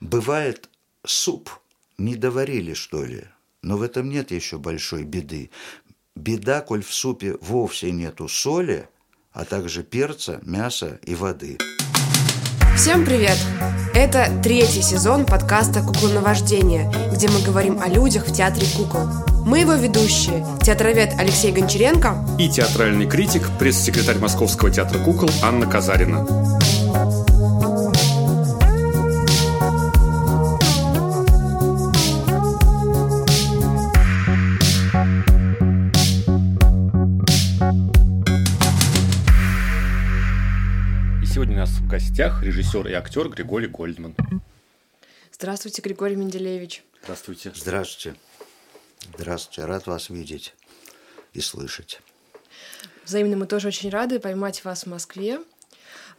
Бывает, суп не доварили, что ли, но в этом нет еще большой беды. Беда, коль в супе вовсе нету соли, а также перца, мяса и воды. Всем привет! Это третий сезон подкаста «Куклоновождение», где мы говорим о людях в театре кукол. Мы его ведущие, театровед Алексей Гончаренко и театральный критик, пресс-секретарь Московского театра кукол Анна Казарина. Гостях режиссер и актер Григорий Гольдман. Здравствуйте, Григорий Менделеевич. Здравствуйте. Здравствуйте. Здравствуйте. Рад вас видеть и слышать. Взаимно мы тоже очень рады поймать вас в Москве.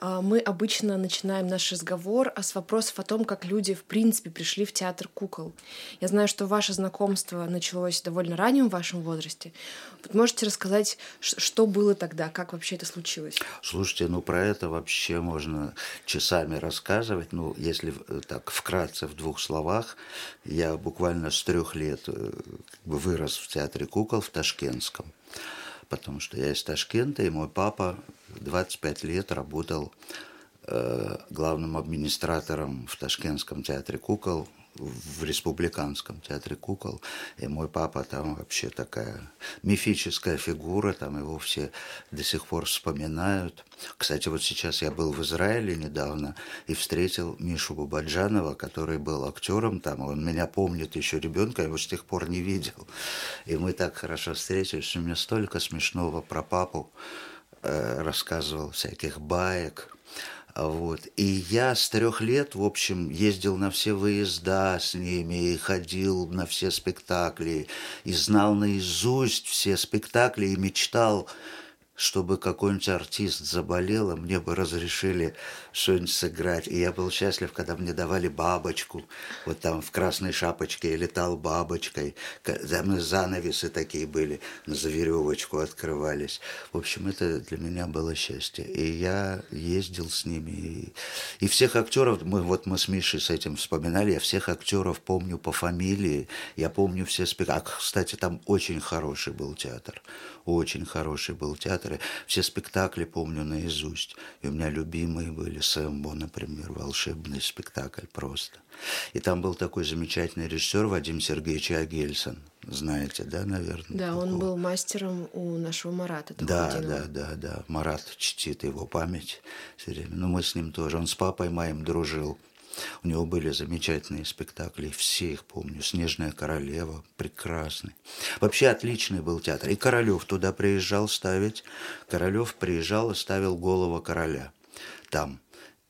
А, мы обычно начинаем наш разговор с вопросов о том, как люди в принципе пришли в театр кукол. Я знаю, что ваше знакомство началось довольно раннем в вашем возрасте. Вот можете рассказать, что было тогда, как вообще это случилось? Слушайте, ну про это вообще можно часами рассказывать. Ну, если э, так вкратце в двух словах, я буквально с трех лет э, вырос в театре кукол в Ташкентском потому что я из Ташкента, и мой папа 25 лет работал э, главным администратором в Ташкентском театре кукол в Республиканском театре кукол. И мой папа там вообще такая мифическая фигура, там его все до сих пор вспоминают. Кстати, вот сейчас я был в Израиле недавно и встретил Мишу Бабаджанова, который был актером там, он меня помнит еще ребенка, я его с тех пор не видел. И мы так хорошо встретились, что мне столько смешного про папу э, рассказывал, всяких баек, вот. И я с трех лет, в общем, ездил на все выезда с ними, и ходил на все спектакли, и знал наизусть все спектакли, и мечтал чтобы какой-нибудь артист заболел, а мне бы разрешили что-нибудь сыграть. И я был счастлив, когда мне давали бабочку. Вот там в красной шапочке я летал бабочкой. Там занавесы такие были, за веревочку открывались. В общем, это для меня было счастье. И я ездил с ними. И, и всех актеров, мы, вот мы с Мишей с этим вспоминали, я всех актеров помню по фамилии. Я помню все спектакли. А, кстати, там очень хороший был театр. Очень хороший был театр. Все спектакли помню наизусть. И у меня любимые были Сэмбо, например, волшебный спектакль просто. И там был такой замечательный режиссер Вадим Сергеевич Агельсон. Знаете, да, наверное? Да, такого? он был мастером у нашего Марата. Да, да, да, да. Марат чтит его память все время. Но мы с ним тоже. Он с папой моим дружил. У него были замечательные спектакли, все их помню. «Снежная королева» прекрасный. Вообще отличный был театр. И Королев туда приезжал ставить. Королев приезжал и ставил «Голова короля» там.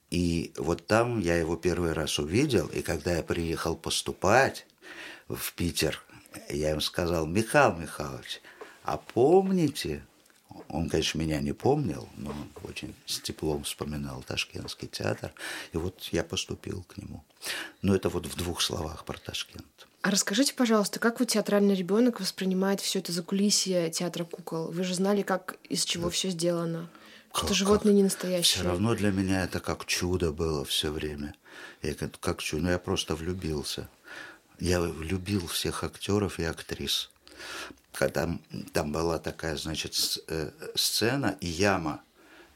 И вот там я его первый раз увидел, и когда я приехал поступать в Питер, я им сказал, Михаил Михайлович, а помните, он, конечно, меня не помнил, но очень с теплом вспоминал Ташкентский театр. И вот я поступил к нему. Но это вот в двух словах про Ташкент. А расскажите, пожалуйста, как вы театральный ребенок воспринимает все это закулисье театра кукол? Вы же знали, как из чего да. все сделано. Что как, животные не настоящие. Все равно для меня это как чудо было все время. Я как, как чудо, ну я просто влюбился. Я любил всех актеров и актрис когда там была такая, значит, э, сцена и яма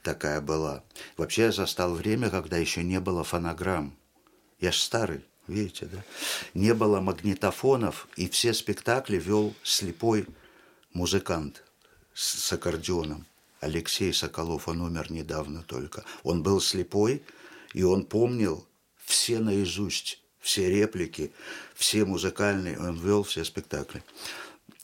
такая была. Вообще я застал время, когда еще не было фонограмм. Я ж старый, видите, да? Не было магнитофонов, и все спектакли вел слепой музыкант с, с аккордеоном. Алексей Соколов, он умер недавно только. Он был слепой, и он помнил все наизусть, все реплики, все музыкальные, он вел все спектакли.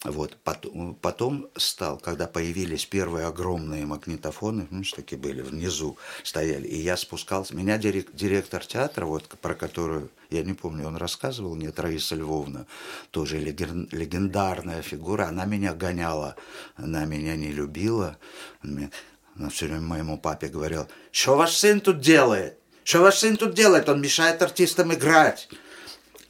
Вот. Потом, потом стал, когда появились первые огромные магнитофоны, ну, такие были, внизу стояли, и я спускался. Меня директор театра, вот, про которую, я не помню, он рассказывал, нет, Раиса Львовна, тоже легендарная фигура, она меня гоняла, она меня не любила. Она все время моему папе говорила, что ваш сын тут делает? Что ваш сын тут делает? Он мешает артистам играть.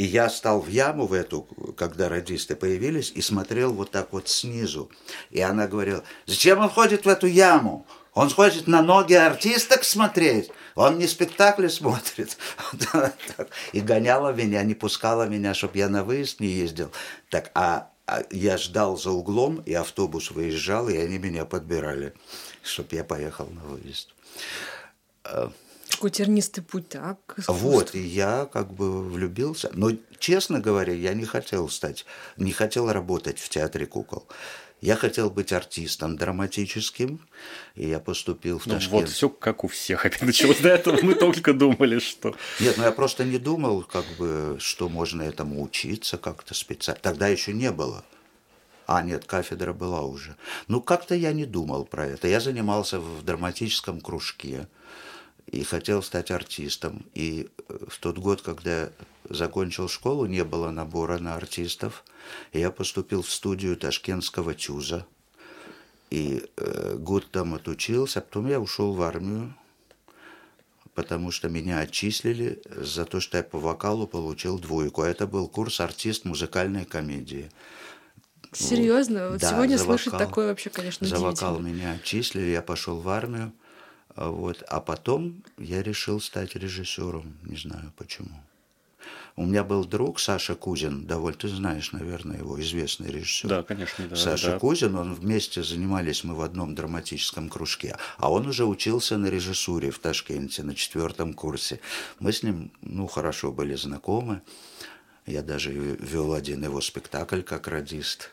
И я стал в яму в эту, когда радисты появились, и смотрел вот так вот снизу. И она говорила, зачем он ходит в эту яму? Он хочет на ноги артисток смотреть. Он не спектакли смотрит. И гоняла меня, не пускала меня, чтобы я на выезд не ездил. Так, а, а я ждал за углом, и автобус выезжал, и они меня подбирали, чтобы я поехал на выезд. Такой тернистый путь, так? Вот, и я как бы влюбился. Но, честно говоря, я не хотел стать, не хотел работать в театре кукол. Я хотел быть артистом драматическим, и я поступил в ну, Ташкент. Вот все как у всех опять началось. До этого мы только думали, что... Нет, ну я просто не думал, как бы, что можно этому учиться как-то специально. Тогда еще не было. А, нет, кафедра была уже. Ну, как-то я не думал про это. Я занимался в драматическом кружке и хотел стать артистом. И э, в тот год, когда закончил школу, не было набора на артистов. И я поступил в студию ташкентского ТЮЗа. И э, год там отучился, а потом я ушел в армию, потому что меня отчислили за то, что я по вокалу получил двойку. А это был курс артист музыкальной комедии. Серьезно? Вот, да, сегодня слышать вокал. такое вообще, конечно, За вокал меня отчислили, я пошел в армию. А Вот. А потом я решил стать режиссером. Не знаю почему. У меня был друг Саша Кузин, довольно, ты знаешь, наверное, его известный режиссер. Да, конечно, да. Саша да. Кузин, он вместе занимались мы в одном драматическом кружке, а он уже учился на режиссуре в Ташкенте на четвертом курсе. Мы с ним, ну, хорошо были знакомы. Я даже вел один его спектакль как радист.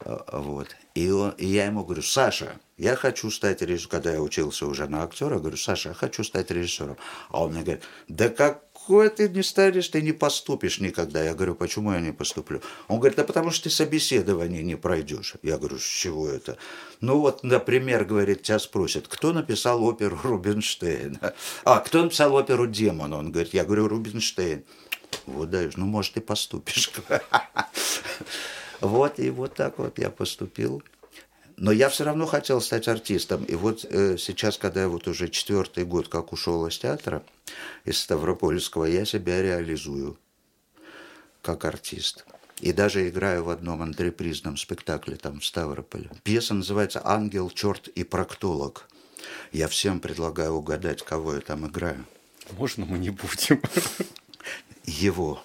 А, Вот. И, он- и я ему говорю, Саша, я хочу стать режиссером. Когда я учился уже на актера, говорю, Саша, я хочу стать режиссером. А он мне говорит, да какой ты не станешь, ты не поступишь никогда. Я говорю, почему я не поступлю? Он говорит, да потому что ты собеседование не пройдешь. Я говорю, с чего это? Ну вот, например, говорит, тебя спросят, кто написал оперу Рубинштейна? А, кто написал оперу «Демон»? Он говорит, я говорю, Рубинштейн. Вот даешь, ну, может, и поступишь. Вот, и вот так вот я поступил. Но я все равно хотел стать артистом. И вот э, сейчас, когда я вот уже четвертый год как ушел из театра, из Ставропольского, я себя реализую как артист. И даже играю в одном антрепризном спектакле там в Ставрополе. Пьеса называется «Ангел, черт и проктолог». Я всем предлагаю угадать, кого я там играю. Можно мы не будем? Его.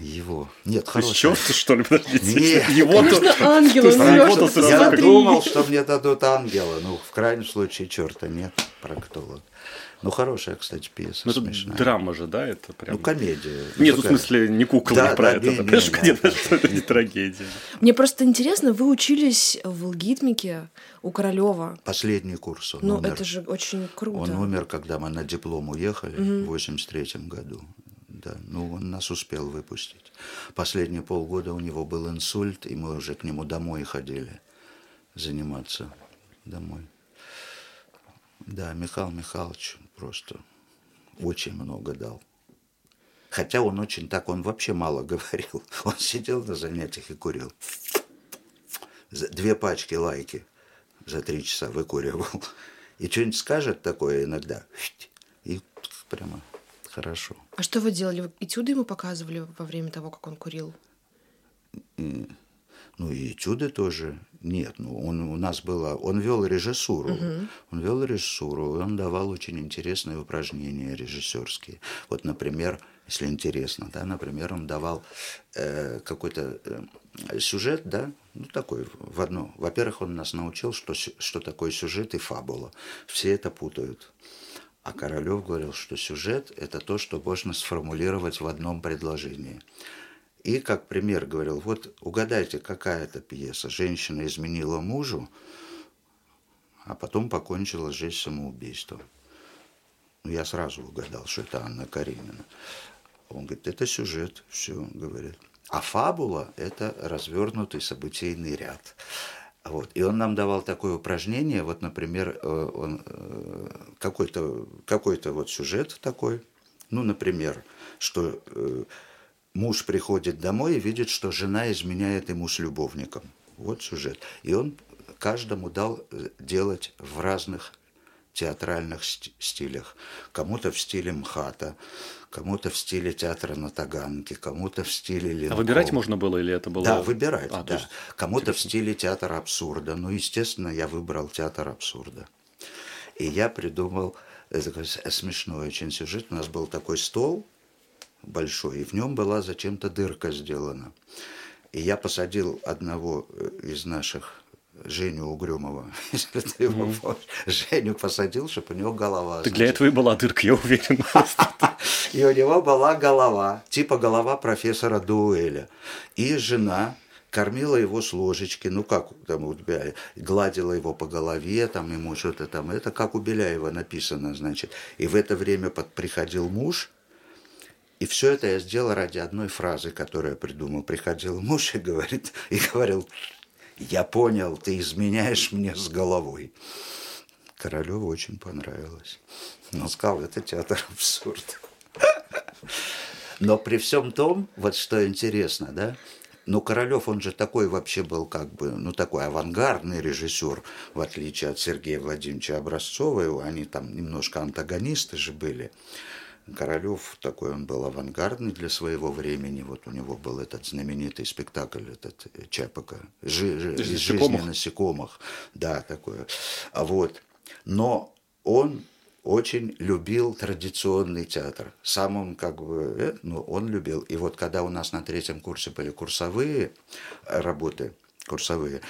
Его. Нет, То хороший. черт, что ли, подождите? Нет. Его Можно то... ангела работал сразу Я думал, что мне дадут ангела. Ну, в крайнем случае, черта нет, проктолог. Ну, хорошая, кстати, пьеса, Ну, это смешная. драма же, да? Это прям... Ну, комедия. Нет, Ну, в смысле, не кукол Да, не про да, это. не, да, не, Конечно, да, где-то, да. что это не трагедия. Мне просто интересно, вы учились в Лгитмике у Королева. Последний курс он Ну, умер. это же очень круто. Он умер, когда мы на диплом уехали в 83 году. Да, ну, он нас успел выпустить. Последние полгода у него был инсульт, и мы уже к нему домой ходили заниматься домой. Да, Михаил Михайлович просто очень много дал. Хотя он очень так, он вообще мало говорил. Он сидел на занятиях и курил. Две пачки лайки за три часа выкуривал. И что-нибудь скажет такое иногда. И прямо хорошо. А что вы делали? Вы этюды ему показывали во время того, как он курил? Ну и этюды тоже нет. Ну, он у нас было, он вел режиссуру, он вел режиссуру, и он давал очень интересные упражнения режиссерские. Вот, например, если интересно, да, например, он давал э, какой-то э, сюжет, да, ну такой в одно. Во-первых, он нас научил, что что такое сюжет и фабула. Все это путают. А Королев говорил, что сюжет – это то, что можно сформулировать в одном предложении. И как пример говорил, вот угадайте, какая это пьеса. Женщина изменила мужу, а потом покончила жизнь самоубийством. Ну, я сразу угадал, что это Анна Каренина. Он говорит, это сюжет, все, говорит. А фабула – это развернутый событийный ряд. Вот. И он нам давал такое упражнение, вот, например, э, он, э, какой-то какой вот сюжет такой, ну, например, что э, муж приходит домой и видит, что жена изменяет ему с любовником. Вот сюжет. И он каждому дал делать в разных театральных стилях. Кому-то в стиле МХАТа, кому-то в стиле театра на Таганке, кому-то в стиле Ленкова. А выбирать можно было или это было... Да, выбирать, а, да. Кому-то в стиле театра абсурда. Ну, естественно, я выбрал театр абсурда. И я придумал это смешной очень сюжет. У нас был такой стол большой, и в нем была зачем-то дырка сделана. И я посадил одного э, из наших Женю Угрюмова, если ты его mm. помнишь. Женю посадил, чтобы у него голова. Так значит. для этого и была дырка, я уверен. И у него была голова, типа голова профессора Дуэля. И жена кормила его с ложечки, ну как там у тебя, гладила его по голове, там ему что-то там, это как у Беляева написано, значит. И в это время под, приходил муж, и все это я сделал ради одной фразы, которую я придумал. Приходил муж и говорит, и говорил, я понял, ты изменяешь мне с головой. Королеву очень понравилось. Он сказал, это театр абсурда. Но при всем том, вот что интересно, да, ну, Королев, он же такой вообще был как бы, ну, такой авангардный режиссер, в отличие от Сергея Владимировича Образцова, они там немножко антагонисты же были. Королев такой, он был авангардный для своего времени. Вот у него был этот знаменитый спектакль, этот э, Чапака, Жи, жи, из жизни насекомых. Да, такое. А вот. Но он очень любил традиционный театр. Сам он как бы, э, ну, он любил. И вот когда у нас на третьем курсе были курсовые работы, курсовые,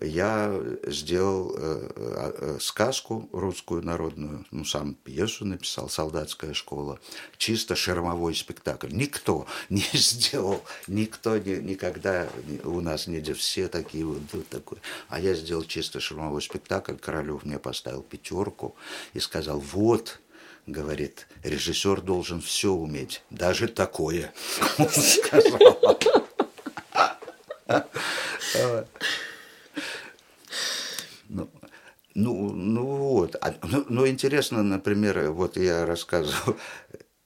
я сделал э, э, сказку русскую народную, ну, сам пьесу написал, «Солдатская школа», чисто шермовой спектакль. Никто не сделал, никто не, никогда у нас не все такие вот, вот такой. А я сделал чисто шермовой спектакль, Королев мне поставил пятерку и сказал, вот, говорит, режиссер должен все уметь, даже такое, он сказал. Ну, ну, ну вот. А, ну, ну, интересно, например, вот я рассказывал,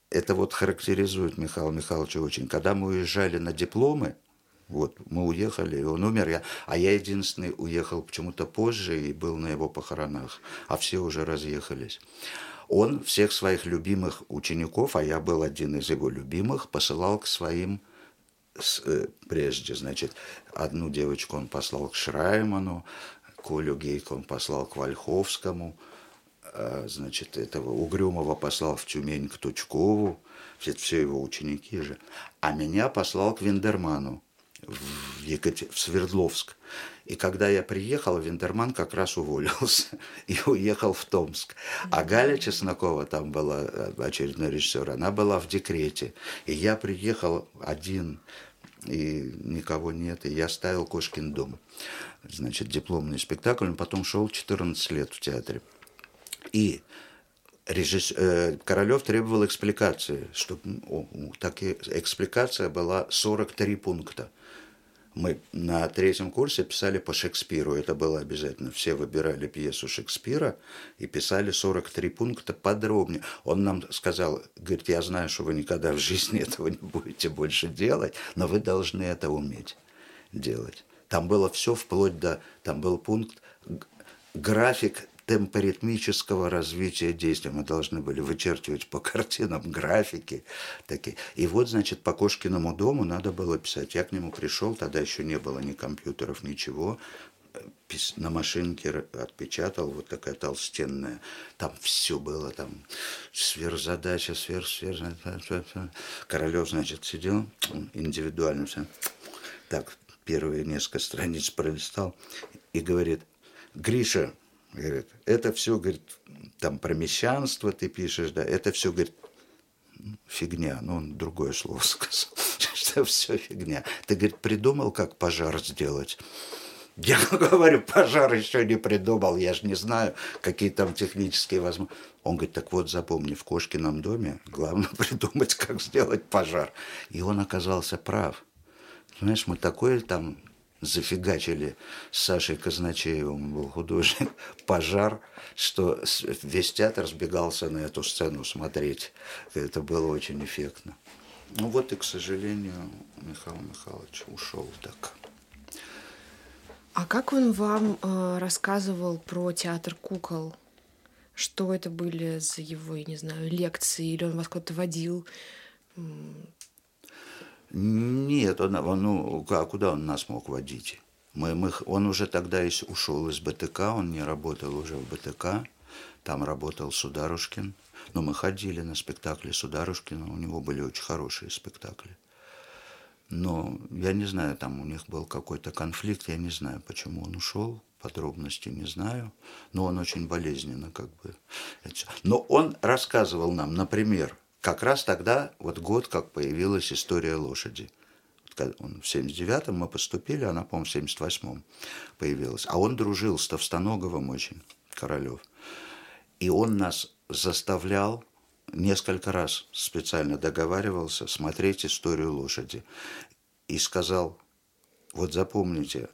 это вот характеризует Михаила Михайловича очень. Когда мы уезжали на дипломы, вот, мы уехали, и он умер, я, а я единственный уехал почему-то позже и был на его похоронах, а все уже разъехались. Он всех своих любимых учеников, а я был один из его любимых, посылал к своим прежде, значит, одну девочку он послал к Шрайману, Колю Гейка он послал к Вольховскому, э, значит, этого Угрюмова послал в Тюмень к Тучкову, все, все его ученики же, а меня послал к Виндерману в, Екатер... в Свердловск. И когда я приехал, Виндерман как раз уволился и уехал в Томск. А Галя Чеснокова, там была э, очередной режиссер, она была в декрете. И я приехал один, и никого нет, и я ставил «Кошкин дом». Значит, дипломный спектакль, он потом шел 14 лет в театре. И режисс... э, Королев требовал экспликации, чтобы так и экспликация была 43 пункта – мы на третьем курсе писали по Шекспиру, это было обязательно. Все выбирали пьесу Шекспира и писали 43 пункта подробнее. Он нам сказал, говорит, я знаю, что вы никогда в жизни этого не будете больше делать, но вы должны это уметь делать. Там было все вплоть до, там был пункт, график темпоритмического развития действия. Мы должны были вычерчивать по картинам графики такие. И вот, значит, по Кошкиному дому надо было писать. Я к нему пришел, тогда еще не было ни компьютеров, ничего. На машинке отпечатал, вот такая толстенная. Там все было, там сверхзадача, сверх, сверх. Королев, значит, сидел индивидуально все. Так, первые несколько страниц пролистал и говорит, Гриша, Говорит, это все, говорит, там про мещанство ты пишешь, да, это все, говорит, фигня. Ну, он другое слово сказал, что все фигня. Ты, говорит, придумал, как пожар сделать? Я говорю, пожар еще не придумал, я же не знаю, какие там технические возможности. Он говорит, так вот, запомни, в Кошкином доме главное придумать, как сделать пожар. И он оказался прав. Знаешь, мы такое там зафигачили с Сашей Казначеевым, был художник, пожар, что весь театр сбегался на эту сцену смотреть. Это было очень эффектно. Ну вот и, к сожалению, Михаил Михайлович ушел так. А как он вам э, рассказывал про театр кукол? Что это были за его, я не знаю, лекции, или он вас куда-то водил? Нет, он, он, ну, куда он нас мог водить? Мы, мы, он уже тогда ушел из БТК, он не работал уже в БТК, там работал Сударушкин. Но мы ходили на спектакли Сударушкина, у него были очень хорошие спектакли. Но я не знаю, там у них был какой-то конфликт, я не знаю, почему он ушел, подробности не знаю, но он очень болезненно как бы. Но он рассказывал нам, например, как раз тогда, вот год, как появилась история лошади. Он в 79-м мы поступили, она, по-моему, в 78-м появилась. А он дружил с Товстоноговым очень, Королев. И он нас заставлял несколько раз специально договаривался смотреть историю лошади. И сказал, вот запомните,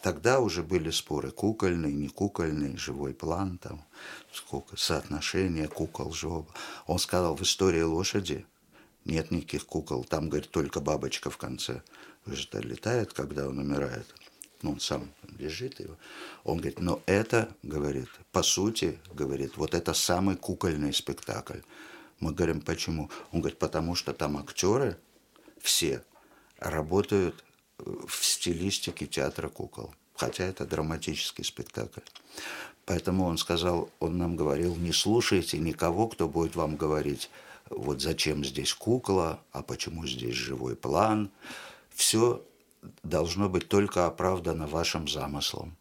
тогда уже были споры, кукольный, не кукольный, живой план, там, сколько, соотношение кукол, жоба. Он сказал, в истории лошади нет никаких кукол, там, говорит, только бабочка в конце. Же-то летает, когда он умирает ну, он сам лежит его. Он говорит, но это, говорит, по сути, говорит, вот это самый кукольный спектакль. Мы говорим, почему? Он говорит, потому что там актеры все работают в стилистике театра кукол. Хотя это драматический спектакль. Поэтому он сказал, он нам говорил, не слушайте никого, кто будет вам говорить, вот зачем здесь кукла, а почему здесь живой план. Все должно быть только оправдано вашим замыслом.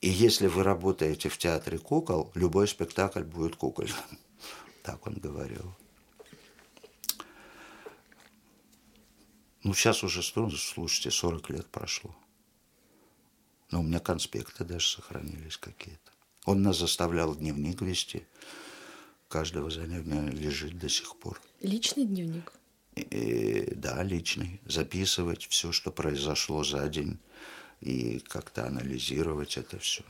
И если вы работаете в театре кукол, любой спектакль будет кукольным. Так он говорил. Ну, сейчас уже, слушайте, 40 лет прошло. Но у меня конспекты даже сохранились какие-то. Он нас заставлял дневник вести. Каждого занятия лежит до сих пор. Личный дневник? И, да, личный. Записывать все, что произошло за день, и как-то анализировать это все.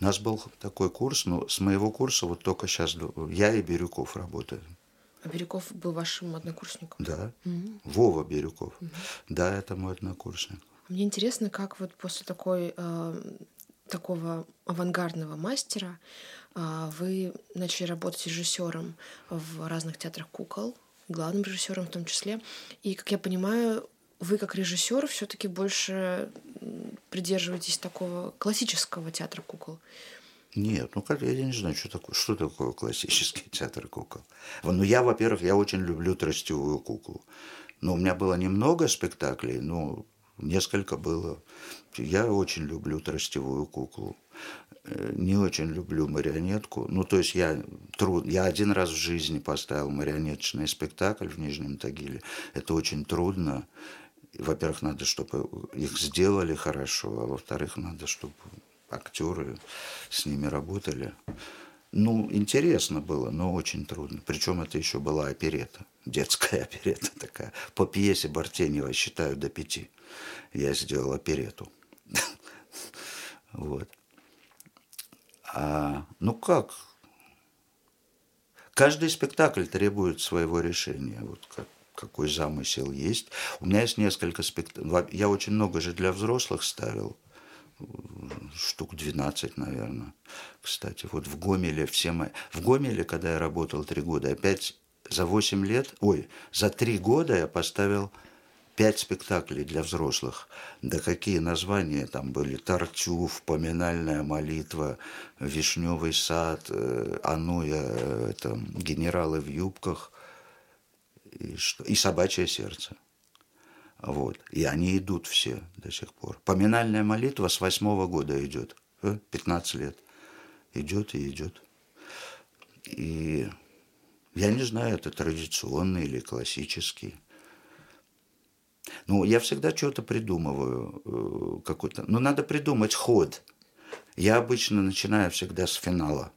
У нас был такой курс, но с моего курса вот только сейчас я и Бирюков работаем. А Бирюков был вашим однокурсником? Да. Mm-hmm. Вова Бирюков. Mm-hmm. Да, это мой однокурсник. Мне интересно, как вот после такой э, такого авангардного мастера а, вы начали работать режиссером в разных театрах кукол, главным режиссером в том числе. И, как я понимаю, вы как режиссер все-таки больше придерживаетесь такого классического театра кукол. Нет, ну как я не знаю, что такое, что такое классический театр кукол. Ну я, во-первых, я очень люблю тростевую куклу. Но у меня было немного спектаклей, но несколько было. Я очень люблю тростевую куклу. Э, не очень люблю марионетку. Ну, то есть я, труд... я один раз в жизни поставил марионеточный спектакль в Нижнем Тагиле. Это очень трудно. Во-первых, надо, чтобы их сделали хорошо, а во-вторых, надо, чтобы актеры с ними работали. Ну, интересно было, но очень трудно. Причем это еще была оперета, детская оперета такая. По пьесе Бартенева считаю до пяти. Я сделал оперету. Вот. А, ну как? Каждый спектакль требует своего решения. Вот как, какой замысел есть. У меня есть несколько спектаклей. Я очень много же для взрослых ставил. Штук 12, наверное. Кстати, вот в Гомеле все мои... В Гомеле, когда я работал три года, опять за 8 лет, ой, за три года я поставил пять спектаклей для взрослых. Да какие названия там были? Тартюф, поминальная молитва, Вишневый сад, э, Ануя, э, это, генералы в юбках и, что, и собачье сердце. Вот. И они идут все до сих пор. Поминальная молитва с восьмого года идет. 15 э, лет. Идет и идет. И я не знаю, это традиционный или классический. Ну, я всегда что-то придумываю, э, какой-то. Но ну, надо придумать ход. Я обычно начинаю всегда с финала.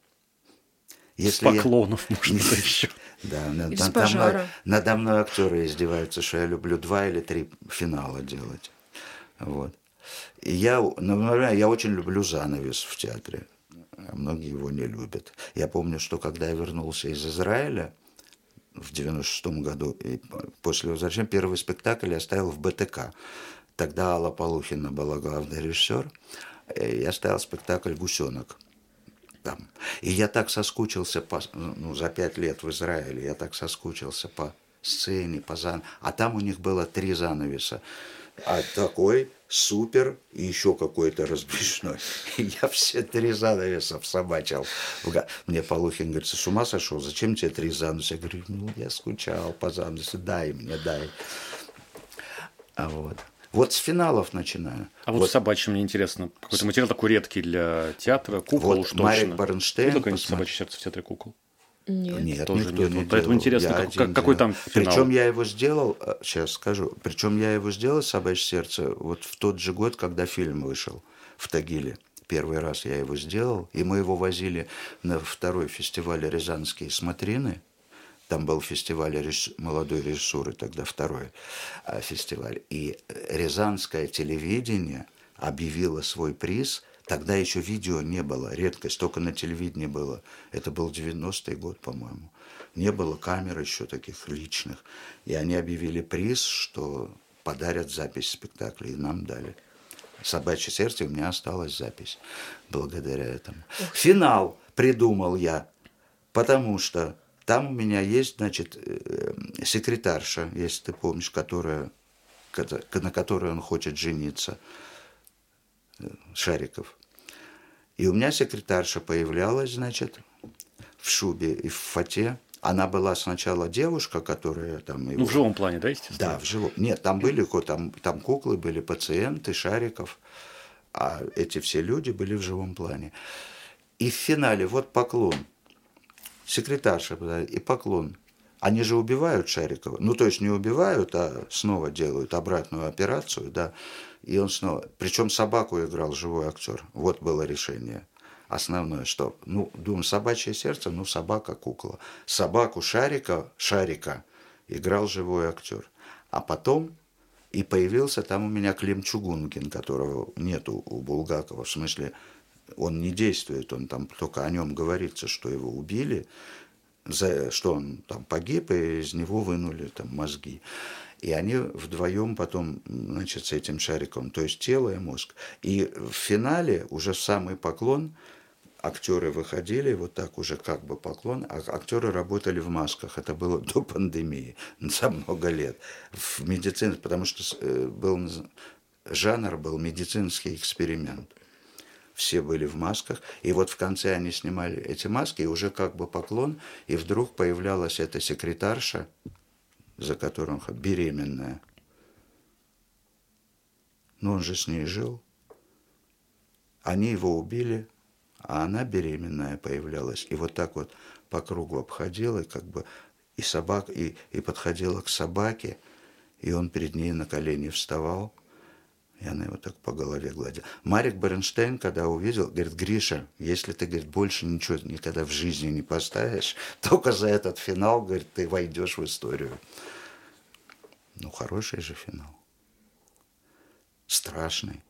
Если с поклонов, я... может быть, еще. Да, над, над, мной, надо мной актеры издеваются, что я люблю два или три финала делать. Вот. И я, например, я очень люблю занавес в театре. А многие его не любят. Я помню, что когда я вернулся из Израиля, в 96 году. И после возвращения первый спектакль я ставил в БТК. Тогда Алла Полухина была главный режиссер. И я ставил спектакль «Гусенок». Там. И я так соскучился по, ну, за пять лет в Израиле, я так соскучился по сцене, по зан... А там у них было три занавеса. А такой супер и еще какой-то разбежной. Я все три занавеса собачил. Мне Полухин говорит, с ума сошел, зачем тебе три занавеса? Я говорю, ну, я скучал по занавесу, дай мне, дай. А вот. Вот с финалов начинаю. А вот, вот собачьим мне интересно. Какой-то материал такой редкий для театра, кукол вот уж Марик Барнштейн. Видел какое-нибудь собачье сердце в театре кукол? Нет. Нет, Тоже никто нет. не Вот поэтому делал. интересно, Я как- один как- какой делал. там финал? Причем я его сделал, сейчас скажу, причем я его сделал «Собачье сердце» вот в тот же год, когда фильм вышел в Тагиле. Первый раз я его сделал, и мы его возили на второй фестиваль «Рязанские смотрины». Там был фестиваль молодой режиссуры, тогда второй а, фестиваль. И Рязанское телевидение объявило свой приз. Тогда еще видео не было, редкость, только на телевидении было. Это был 90-й год, по-моему. Не было камер еще таких личных. И они объявили приз, что подарят запись спектакля, и нам дали. «Собачье сердце» у меня осталась запись благодаря этому. Финал придумал я, потому что там у меня есть, значит, э, секретарша, если ты помнишь, которая, кото- на которой он хочет жениться, э, Шариков. И у меня секретарша появлялась, значит, в шубе и в фате. Она была сначала девушка, которая там... его- Ну, в живом плане, да, естественно? да, в живом. Нет, там были там, там куклы, были пациенты, Шариков, а эти все люди были в живом плане. И в финале вот поклон. Секретарша и поклон. Они же убивают Шарикова. Ну, то есть не убивают, а снова делают обратную операцию, да. И он снова... Причем собаку играл живой актер. Вот было решение. Основное, что, ну, думаю, собачье сердце, ну, собака, кукла. Собаку Шарика, Шарика играл живой актер. А потом и появился там у меня Клим Чугункин, которого нету у Булгакова. В смысле, он не действует, он там только о нем говорится, что его убили, за, что он там погиб, и из него вынули там мозги. И они вдвоем потом, значит, с этим шариком, то есть тело и мозг. И в финале, уже самый поклон, актеры выходили, вот так уже как бы поклон, а актеры работали в масках. Это было до пандемии, за много лет. В медицине, потому что э, был, жанр был медицинский эксперимент. Все были в масках, и вот в конце они снимали эти маски, и уже как бы поклон, и вдруг появлялась эта секретарша, за которой он беременная. Но он же с ней жил. Они его убили, а она беременная появлялась. И вот так вот по кругу обходила, и как бы и собак, и, и подходила к собаке, и он перед ней на колени вставал, и она его так по голове гладила. Марик Бернштейн, когда увидел, говорит, Гриша, если ты, говорит, больше ничего никогда в жизни не поставишь, только за этот финал, говорит, ты войдешь в историю. Ну, хороший же финал. Страшный.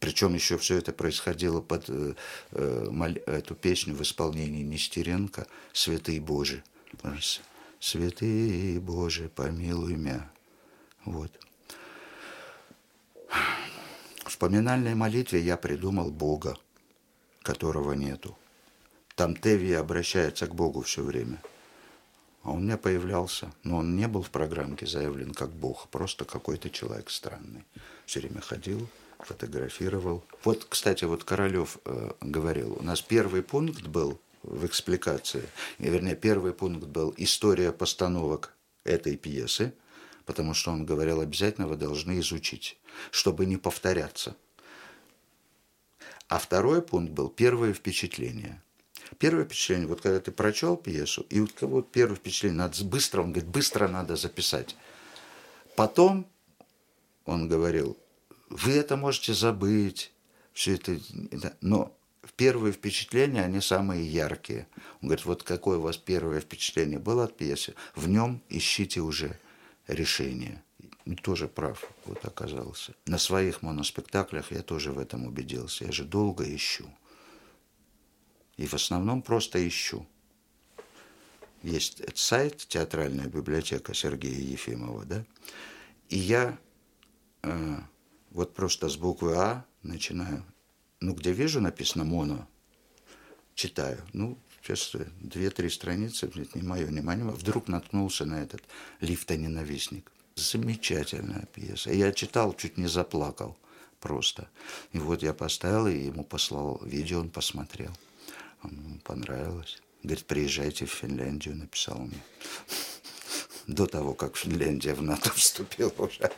Причем еще все это происходило под э, э, эту песню в исполнении Нестеренко «Святый Божий». Помните? «Святый Боже, помилуй меня». Вот. В поминальной молитве я придумал Бога, которого нету. Там Теви обращается к Богу все время. А он у меня появлялся, но он не был в программке заявлен как Бог, просто какой-то человек странный. Все время ходил, фотографировал. Вот, кстати, вот Королев э, говорил, у нас первый пункт был в экспликации, и, вернее, первый пункт был история постановок этой пьесы, потому что он говорил, обязательно вы должны изучить, чтобы не повторяться. А второй пункт был первое впечатление. Первое впечатление, вот когда ты прочел пьесу, и вот, вот первое впечатление, надо быстро, он говорит, быстро надо записать. Потом, он говорил, вы это можете забыть, все это, но первые впечатления, они самые яркие. Он говорит, вот какое у вас первое впечатление было от пьесы, в нем ищите уже решение. Тоже прав вот оказался. На своих моноспектаклях я тоже в этом убедился. Я же долго ищу. И в основном просто ищу. Есть сайт «Театральная библиотека» Сергея Ефимова, да? И я э, вот просто с буквы А начинаю, ну, где вижу написано «моно», читаю. Ну, сейчас две-три страницы, не мое внимание. Вдруг наткнулся на этот «Лифта-ненавистник». Замечательная пьеса. Я читал, чуть не заплакал просто. И вот я поставил и ему послал видео, он посмотрел. Ему понравилось. Говорит, приезжайте в Финляндию, написал мне. До того, как Финляндия в НАТО вступила уже.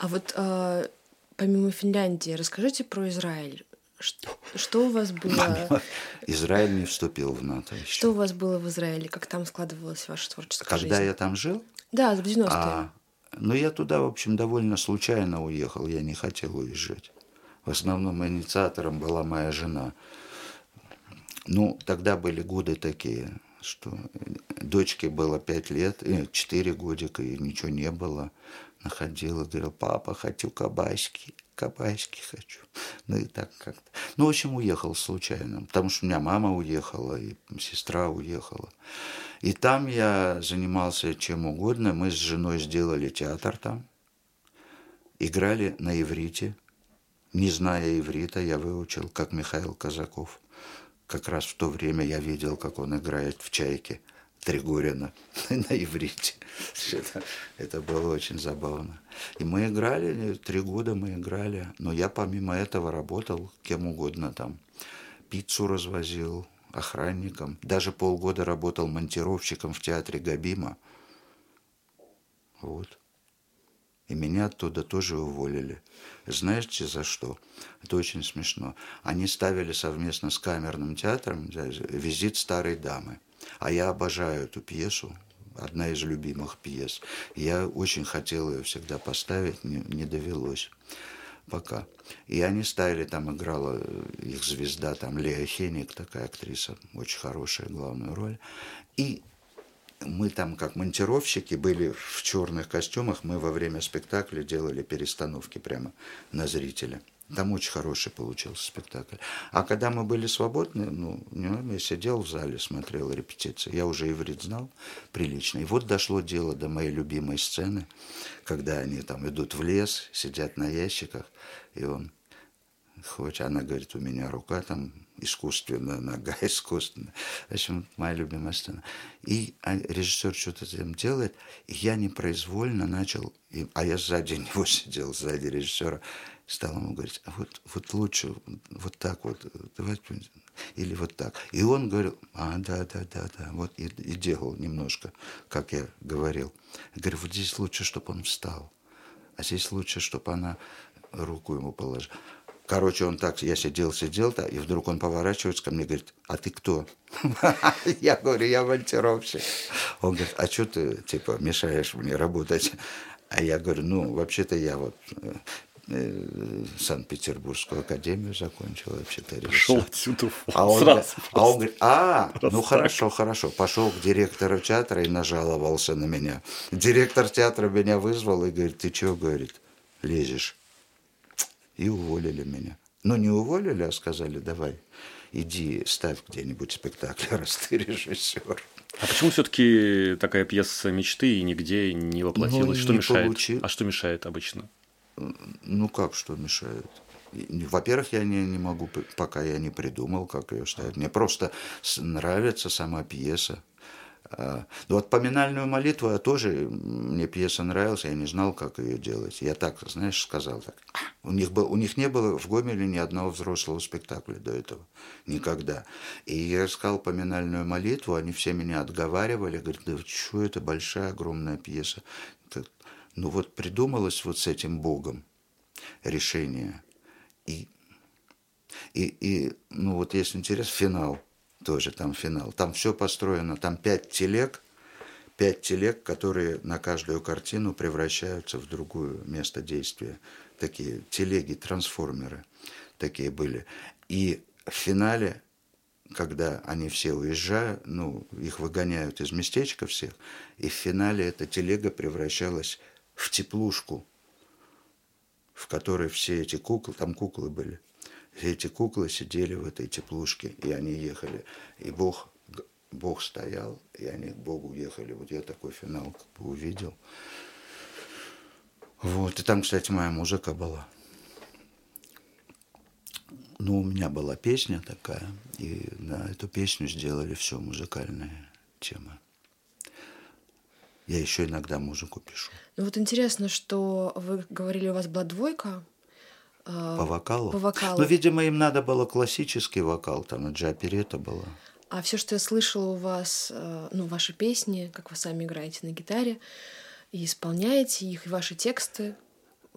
А вот э, помимо Финляндии, расскажите про Израиль. Что, что у вас было? Израиль не вступил в НАТО еще. Что у вас было в Израиле? Как там складывалась ваша творческая Когда жизнь? Когда я там жил? Да, в 90-е. А, ну, я туда, в общем, довольно случайно уехал. Я не хотел уезжать. В основном инициатором была моя жена. Ну, тогда были годы такие, что дочке было пять лет, э, четыре годика, и ничего не было. Находила, говорил, папа, хочу кабачки, кабачки хочу. Ну и так как-то. Ну, в общем, уехал случайно, потому что у меня мама уехала, и сестра уехала. И там я занимался чем угодно. Мы с женой сделали театр там, играли на иврите. Не зная иврита, я выучил, как Михаил Казаков – как раз в то время я видел, как он играет в «Чайке» Тригорина на иврите. Это, это было очень забавно. И мы играли, три года мы играли. Но я помимо этого работал кем угодно там. Пиццу развозил, охранником. Даже полгода работал монтировщиком в театре Габима. Вот. И меня оттуда тоже уволили. Знаете за что? Это очень смешно. Они ставили совместно с камерным театром «Визит старой дамы». А я обожаю эту пьесу, одна из любимых пьес. Я очень хотел ее всегда поставить, не, не довелось пока. И они ставили, там играла их звезда, там Лея Хеник, такая актриса, очень хорошая главную роль. И мы там как монтировщики были в черных костюмах, мы во время спектакля делали перестановки прямо на зрителя. Там очень хороший получился спектакль. А когда мы были свободны, ну, я сидел в зале, смотрел репетиции. Я уже иврит знал прилично. И вот дошло дело до моей любимой сцены, когда они там идут в лес, сидят на ящиках, и он хоть она говорит, у меня рука там искусственная, нога искусственная. В общем, моя любимая сцена. И а, режиссер что-то там делает, и я непроизвольно начал, а я сзади него сидел, сзади режиссера, стал ему говорить, а вот, вот лучше вот так вот, давайте, или вот так. И он говорил, а, да, да, да, да, вот и, и делал немножко, как я говорил. Я говорю, вот здесь лучше, чтобы он встал, а здесь лучше, чтобы она руку ему положила. Короче, он так, я сидел, сидел, и вдруг он поворачивается ко мне и говорит, а ты кто? Я говорю, я монтировщик. Он говорит, а что ты, типа, мешаешь мне работать? А я говорю, ну, вообще-то я вот э, э, Санкт-Петербургскую академию закончил вообще-то. Пошел отсюда а он, сразу. А он говорит, а, ну хорошо, хорошо. Пошел к директору театра и нажаловался на меня. Директор театра меня вызвал и говорит, ты чего, говорит, лезешь? и уволили меня. Ну, не уволили, а сказали, давай, иди ставь где-нибудь спектакль, раз ты режиссер. А почему все-таки такая пьеса мечты и нигде не воплотилась? Ну, что не мешает? Получил. А что мешает обычно? Ну как, что мешает? Во-первых, я не, не могу, пока я не придумал, как ее ставить. Мне просто нравится сама пьеса. А, ну, вот поминальную молитву я тоже, мне пьеса нравилась, я не знал, как ее делать. Я так, знаешь, сказал так. У них, был, у них не было в Гомеле ни одного взрослого спектакля до этого. Никогда. И я сказал поминальную молитву, они все меня отговаривали, говорят, да что это большая, огромная пьеса. Ну вот придумалось вот с этим Богом решение. И, и, и ну вот есть интерес, финал – тоже там финал. Там все построено, там пять телег, пять телег, которые на каждую картину превращаются в другое место действия. Такие телеги, трансформеры такие были. И в финале, когда они все уезжают, ну, их выгоняют из местечка всех, и в финале эта телега превращалась в теплушку, в которой все эти куклы, там куклы были – эти куклы сидели в этой теплушке, и они ехали. И Бог, Бог стоял, и они к Богу ехали. Вот я такой финал как бы увидел. Вот, и там, кстати, моя музыка была. ну, у меня была песня такая, и на эту песню сделали все музыкальная тема. Я еще иногда музыку пишу. Ну вот интересно, что вы говорили, у вас была двойка. Э, по вокалу? По вокалу. Ну, видимо, им надо было классический вокал, там и джа-оперета была. А все, что я слышала у вас, э, ну, ваши песни, как вы сами играете на гитаре и исполняете их, и ваши тексты,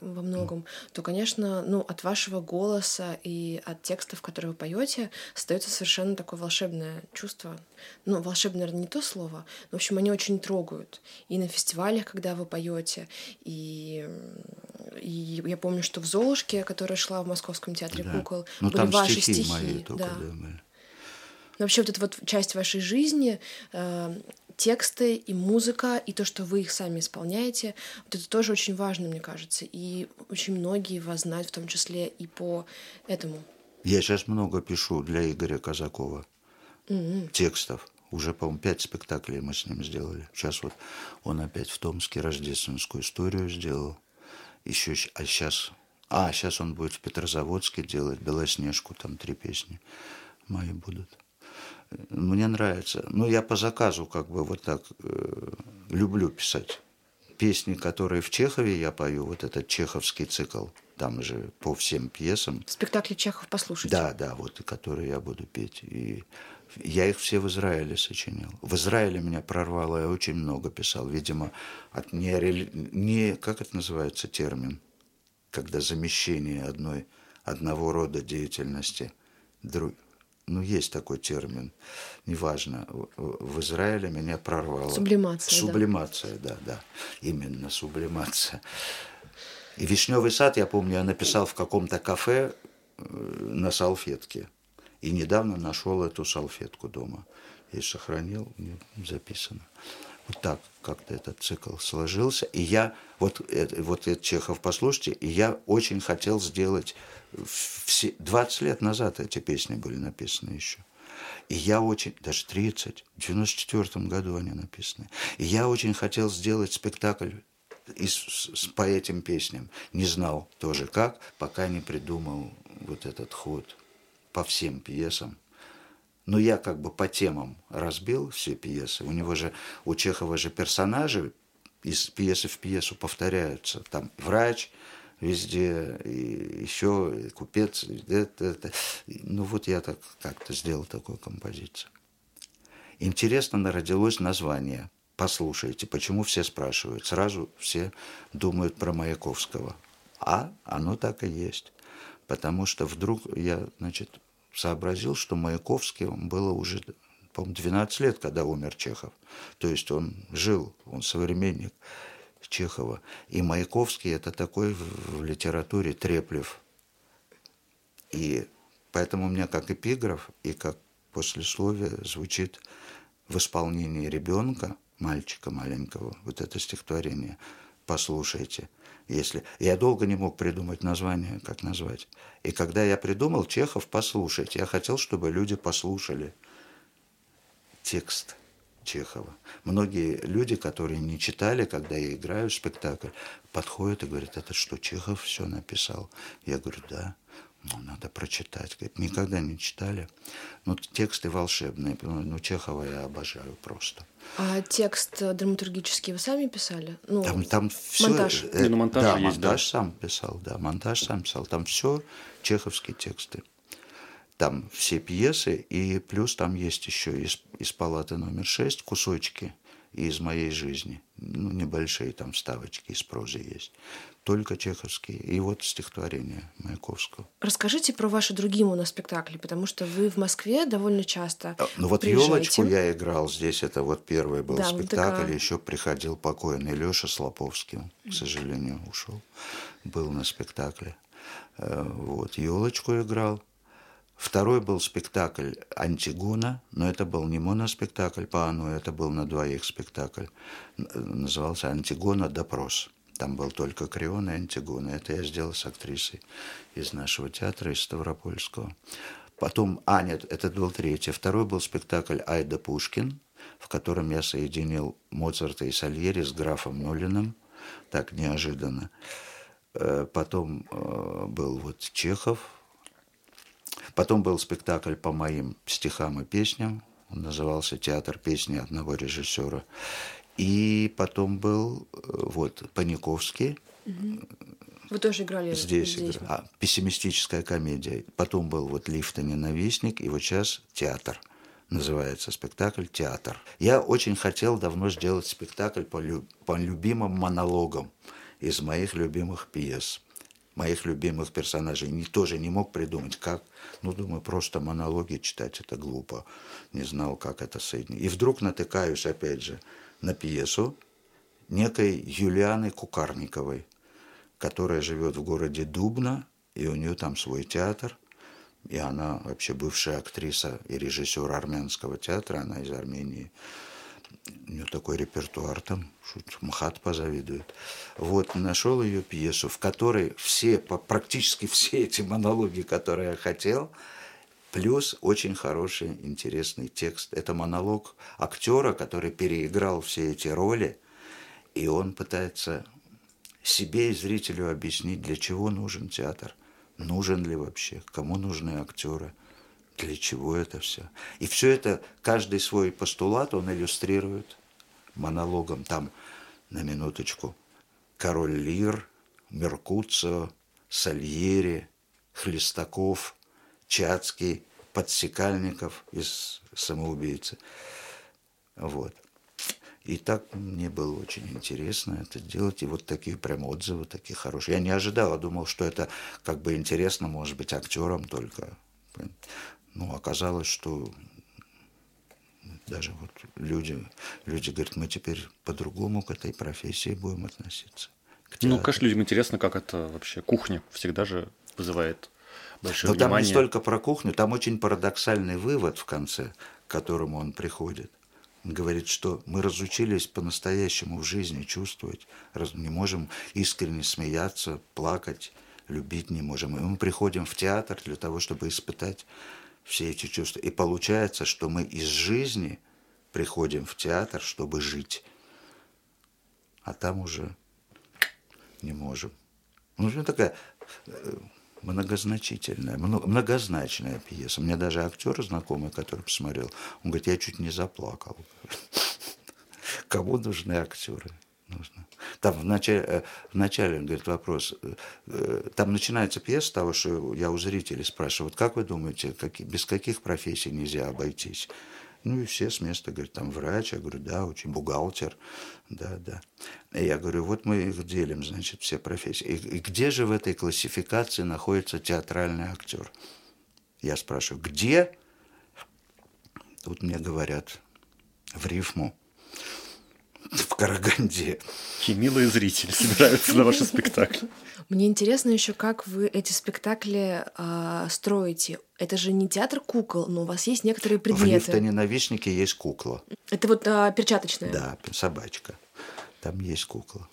во многом, то, конечно, ну, от вашего голоса и от текстов, которые вы поете, остается совершенно такое волшебное чувство. Ну, волшебное, наверное, не то слово. Но, в общем, они очень трогают. И на фестивалях, когда вы поете, и, и я помню, что в Золушке, которая шла в Московском театре да. кукол, ну, были там ваши стихи. стихи мои только, да. Да. Но вообще вот эта вот часть вашей жизни, э, тексты и музыка, и то, что вы их сами исполняете, вот это тоже очень важно, мне кажется. И очень многие вас знают, в том числе и по этому. Я сейчас много пишу для Игоря Казакова mm-hmm. текстов. Уже, по-моему, пять спектаклей мы с ним сделали. Сейчас вот он опять в Томске рождественскую историю сделал. Еще, а сейчас, а сейчас он будет в Петрозаводске делать Белоснежку, там три песни мои будут мне нравится. Но я по заказу как бы вот так э, люблю писать. Песни, которые в Чехове я пою, вот этот чеховский цикл, там же по всем пьесам. Спектакли Чехов послушать. Да, да, вот, которые я буду петь. И я их все в Израиле сочинил. В Израиле меня прорвало, я очень много писал. Видимо, от не, не как это называется термин, когда замещение одной, одного рода деятельности друг, ну, есть такой термин, неважно, в Израиле меня прорвало. Сублимация. Сублимация, да, да, да именно сублимация. И «Вишневый сад», я помню, я написал в каком-то кафе э, на салфетке. И недавно нашел эту салфетку дома. И сохранил, записано. Вот так как-то этот цикл сложился. И я, вот, вот этот Чехов, послушайте, и я очень хотел сделать все, 20 лет назад эти песни были написаны еще. И я очень, даже 30, в 94 году они написаны. И я очень хотел сделать спектакль и с, с, по этим песням. Не знал тоже как, пока не придумал вот этот ход по всем пьесам. Но я как бы по темам разбил все пьесы. У него же, у Чехова же персонажи из пьесы в пьесу повторяются. Там врач, везде, и еще и купец, и это, это. Ну вот я так как-то сделал такую композицию. Интересно народилось название. Послушайте, почему все спрашивают? Сразу все думают про Маяковского. А оно так и есть. Потому что вдруг я, значит, сообразил, что Маяковский он было уже, по-моему, 12 лет, когда умер Чехов. То есть он жил, он современник. Чехова. И Маяковский это такой в, литературе треплев. И поэтому у меня как эпиграф и как послесловие звучит в исполнении ребенка, мальчика маленького, вот это стихотворение. Послушайте. Если... Я долго не мог придумать название, как назвать. И когда я придумал Чехов, послушайте. Я хотел, чтобы люди послушали текст – Чехова. Многие люди, которые не читали, когда я играю спектакль, подходят и говорят, это что, Чехов все написал? Я говорю, да. Ну, надо прочитать. Говорит, никогда не читали. Ну, тексты волшебные. Ну, Чехова я обожаю просто. А текст драматургический вы сами писали? Ну, там, там все... Монтаж. Э, ну, монтаж да, есть, монтаж да. сам писал, да. Монтаж сам писал. Там все чеховские тексты. Там все пьесы, и плюс там есть еще из, из палаты номер шесть кусочки из моей жизни. Ну, небольшие там вставочки из прозы есть. Только чеховские. И вот стихотворение Маяковского. Расскажите про ваши другие моноспектакли, потому что вы в Москве довольно часто а, Ну вот «Елочку» я играл здесь. Это вот первый был да, спектакль. Такая... Еще приходил покойный Леша Слоповский. к сожалению, ушел. Был на спектакле. Э, вот «Елочку» играл. Второй был спектакль «Антигона», но это был не моноспектакль по Ану, это был на двоих спектакль. Назывался «Антигона. Допрос». Там был только Крион и Антигона. Это я сделал с актрисой из нашего театра, из Ставропольского. Потом, а нет, это был третий. Второй был спектакль «Айда Пушкин», в котором я соединил Моцарта и Сальери с графом Нолиным, так неожиданно. Э, потом э, был вот Чехов, Потом был спектакль по моим стихам и песням. Он назывался «Театр песни одного режиссера». И потом был э, вот Паниковский. Вы тоже играли здесь? Здесь играл. А, пессимистическая комедия. Потом был вот «Лифт и ненавистник», и вот сейчас театр. Называется спектакль «Театр». Я очень хотел давно сделать спектакль по, лю- по любимым монологам из моих любимых пьес моих любимых персонажей. Не, тоже не мог придумать, как. Ну, думаю, просто монологи читать это глупо. Не знал, как это соединить. И вдруг натыкаюсь, опять же, на пьесу некой Юлианы Кукарниковой, которая живет в городе Дубна, и у нее там свой театр, и она вообще бывшая актриса и режиссер армянского театра, она из Армении. У нее такой репертуар там, что МХАТ позавидует. Вот, нашел ее пьесу, в которой все, практически все эти монологи, которые я хотел, Плюс очень хороший, интересный текст. Это монолог актера, который переиграл все эти роли, и он пытается себе и зрителю объяснить, для чего нужен театр, нужен ли вообще, кому нужны актеры, для чего это все. И все это, каждый свой постулат он иллюстрирует монологом. Там, на минуточку, король Лир, Меркуцио, Сальери, Хлестаков – Чацкий, Подсекальников из «Самоубийцы». Вот. И так мне было очень интересно это делать. И вот такие прям отзывы, такие хорошие. Я не ожидал, я думал, что это как бы интересно, может быть, актерам только. Ну, оказалось, что даже вот люди, люди говорят, мы теперь по-другому к этой профессии будем относиться. Ну, конечно, людям интересно, как это вообще кухня всегда же вызывает большое Но внимание. там не столько про кухню, там очень парадоксальный вывод в конце, к которому он приходит. Он говорит, что мы разучились по-настоящему в жизни чувствовать, не можем искренне смеяться, плакать, любить не можем. И мы приходим в театр для того, чтобы испытать все эти чувства. И получается, что мы из жизни приходим в театр, чтобы жить. А там уже не можем. Ну, такая э, многозначительная, многозначная пьеса. Мне даже актер знакомый, который посмотрел, он говорит, я чуть не заплакал. Кому нужны актеры? Нужно. Там в начале, э, в начале, говорит, вопрос, э, э, там начинается пьеса того, что я у зрителей спрашиваю, вот как вы думаете, как, без каких профессий нельзя обойтись? Ну и все с места говорят, там врач, я говорю, да, очень бухгалтер, да, да. И я говорю, вот мы их делим, значит, все профессии. И, и где же в этой классификации находится театральный актер? Я спрашиваю, где? Тут мне говорят, в рифму в Караганде. Какие милые зрители собираются на ваши спектакли. Мне интересно еще, как вы эти спектакли э, строите. Это же не театр кукол, но у вас есть некоторые предметы. В «Лифтоне на Вишнике» есть кукла. Это вот э, перчаточная? Да, собачка. Там есть кукла.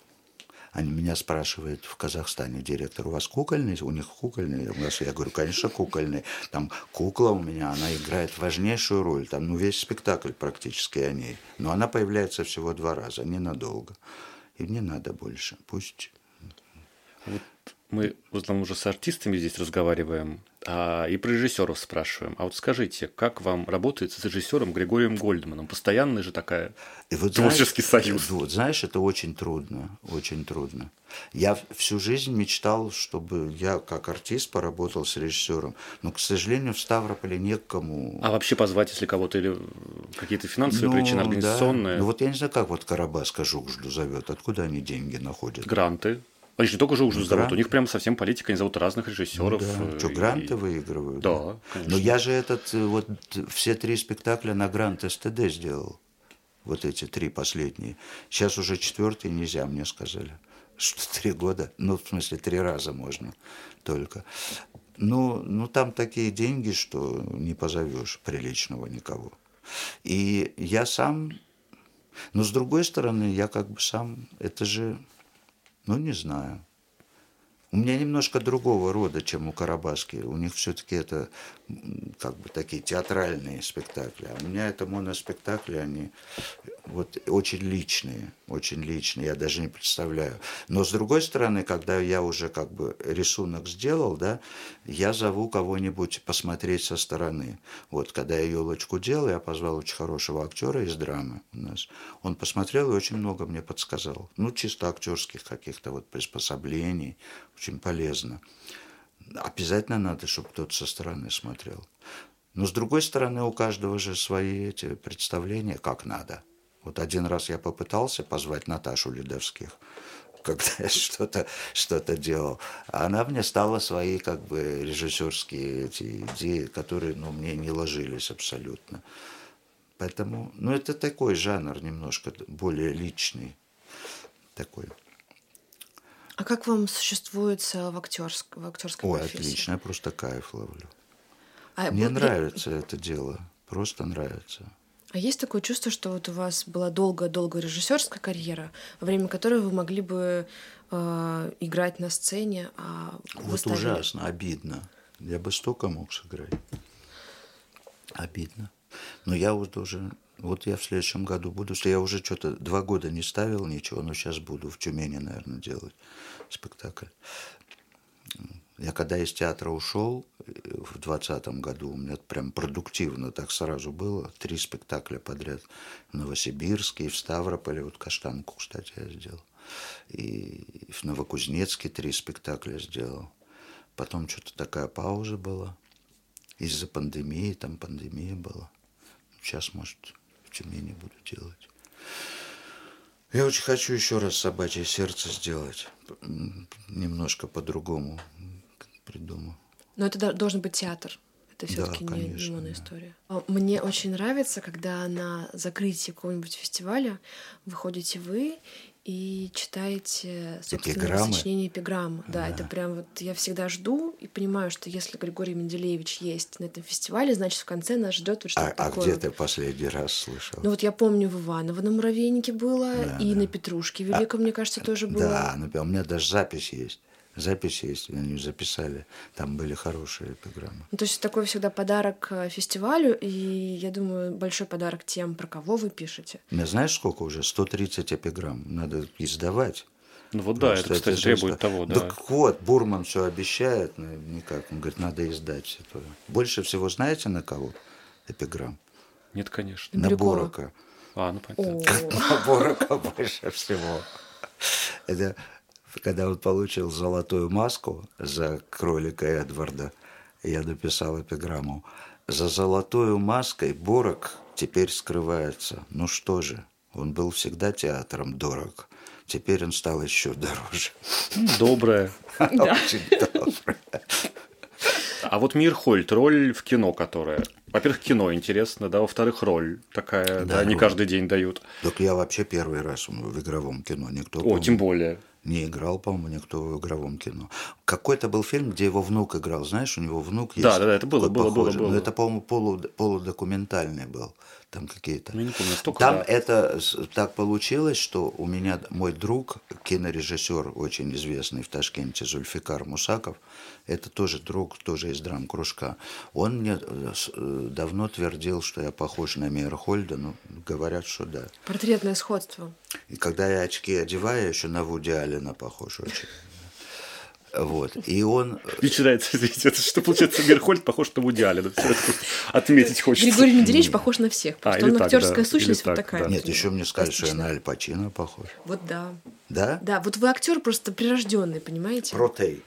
Они меня спрашивают в Казахстане, директор, у вас кукольный? У них кукольный? У нас, я говорю, конечно, кукольный. Там кукла у меня, она играет важнейшую роль. Там ну, весь спектакль практически о ней. Но она появляется всего два раза, ненадолго. И не надо больше. Пусть вот мы в основном уже с артистами здесь разговариваем, а, и про режиссеров спрашиваем. А вот скажите, как вам работает с режиссером Григорием Гольдманом? Постоянный же такая и вот творческий знаешь, союз. Вот, знаешь, это очень трудно, очень трудно. Я всю жизнь мечтал, чтобы я как артист поработал с режиссером, но, к сожалению, в Ставрополе некому. А вообще позвать, если кого-то или какие-то финансовые ну, причины организационные? Да. Ну вот я не знаю, как вот Карабаска Жукжду зовет, откуда они деньги находят? Гранты. Они же не только же уже зовут, у них прям совсем политика, они зовут разных режиссеров. Ну, да. Что, гранты и... выигрывают? Да, конечно. Но я же этот, э, вот все три спектакля на грант СТД сделал. Вот эти три последние. Сейчас уже четвертый нельзя, мне сказали. Что три года, ну, в смысле, три раза можно только. Ну, ну, там такие деньги, что не позовешь приличного никого. И я сам, но с другой стороны, я как бы сам, это же ну, не знаю. У меня немножко другого рода, чем у Карабаски. У них все-таки это как бы такие театральные спектакли. А у меня это моноспектакли, они вот очень личные, очень личные, я даже не представляю. Но с другой стороны, когда я уже как бы рисунок сделал, да, я зову кого-нибудь посмотреть со стороны. Вот, когда я елочку делал, я позвал очень хорошего актера из драмы у нас. Он посмотрел и очень много мне подсказал. Ну, чисто актерских каких-то вот приспособлений, очень полезно. Обязательно надо, чтобы кто-то со стороны смотрел. Но с другой стороны, у каждого же свои эти представления, как надо – вот один раз я попытался позвать Наташу Ледовских, когда я что-то что делал. А она мне стала свои как бы режиссерские эти идеи, которые ну, мне не ложились абсолютно. Поэтому, ну, это такой жанр немножко более личный такой. А как вам существуется в, актерск, в актерской Ой, профессии? отлично, я просто кайф ловлю. А Мне был... нравится это дело, просто нравится. А есть такое чувство, что вот у вас была долгая-долгая режиссерская карьера, во время которой вы могли бы э, играть на сцене, а Вот ставили... ужасно, обидно. Я бы столько мог сыграть. Обидно. Но я вот уже, вот я в следующем году буду, я уже что-то два года не ставил ничего, но сейчас буду в Тюмени, наверное, делать спектакль. Я когда из театра ушел э, в двадцатом году, у меня прям продуктивно так сразу было. Три спектакля подряд в Новосибирске и в Ставрополе. Вот Каштанку, кстати, я сделал. И в Новокузнецке три спектакля сделал. Потом что-то такая пауза была. Из-за пандемии, там пандемия была. Сейчас, может, в Тюмени буду делать. Я очень хочу еще раз собачье сердце сделать. Немножко по-другому придумал. Но это должен быть театр. Это все-таки да, не лимонная да. история. А, мне очень нравится, когда на закрытии какого-нибудь фестиваля выходите вы и читаете, собственно, сочинение эпиграммы. Да, да, это прям вот я всегда жду и понимаю, что если Григорий Менделеевич есть на этом фестивале, значит, в конце нас ждет вот что-то а, такое. А где ты последний раз слышал? Ну вот я помню, в Иваново на Муравейнике было, да, и да. на Петрушке Великом, а, мне кажется, тоже было. Да, у меня даже запись есть записи, если они записали, там были хорошие эпиграммы. Ну, то есть такой всегда подарок э, фестивалю, и я думаю, большой подарок тем, про кого вы пишете. Не знаешь, сколько уже? 130 эпиграмм. Надо издавать. Ну вот да, это, кстати, требует того, да. Так вот, Бурман все обещает, но никак. Он говорит, надо издать это. Больше всего знаете на кого эпиграмм? Нет, конечно. На Борока. А, ну понятно. На Борока больше всего. Это когда он получил золотую маску за кролика Эдварда, я написал эпиграмму. За золотую маской Борок теперь скрывается. Ну что же, он был всегда театром дорог. Теперь он стал еще дороже. Добрая. Очень добрая. А вот Мирхольд, роль в кино, которая... Во-первых, кино интересно, да, во-вторых, роль такая, да, да не каждый день дают. Так я вообще первый раз в игровом кино, никто... О, тем более не играл, по-моему, никто в игровом кино. Какой-то был фильм, где его внук играл, знаешь, у него внук есть. Да, да, да, это было, было, было, было. Но это, по-моему, полу, полудокументальный был там какие-то. Ну, не помню, столько, там да. это так получилось, что у меня мой друг, кинорежиссер очень известный в Ташкенте, Зульфикар Мусаков, это тоже друг, тоже из драм-кружка. Он мне э, э, давно твердил, что я похож на Мейерхольда, ну, говорят, что да. Портретное сходство. И когда я очки одеваю, еще на Вуди Алина похож очень. Вот. И он... Начинается, извините, это что получается, Мерхольд похож на Вуди Аллена. Отметить хочется. Григорий Менделеевич похож на всех, а, потому что он актерская сущность вот такая. Нет, еще мне сказали, что я на Аль Пачино похож. Вот да. Да? Да, вот вы актер просто прирожденный, понимаете? Протей.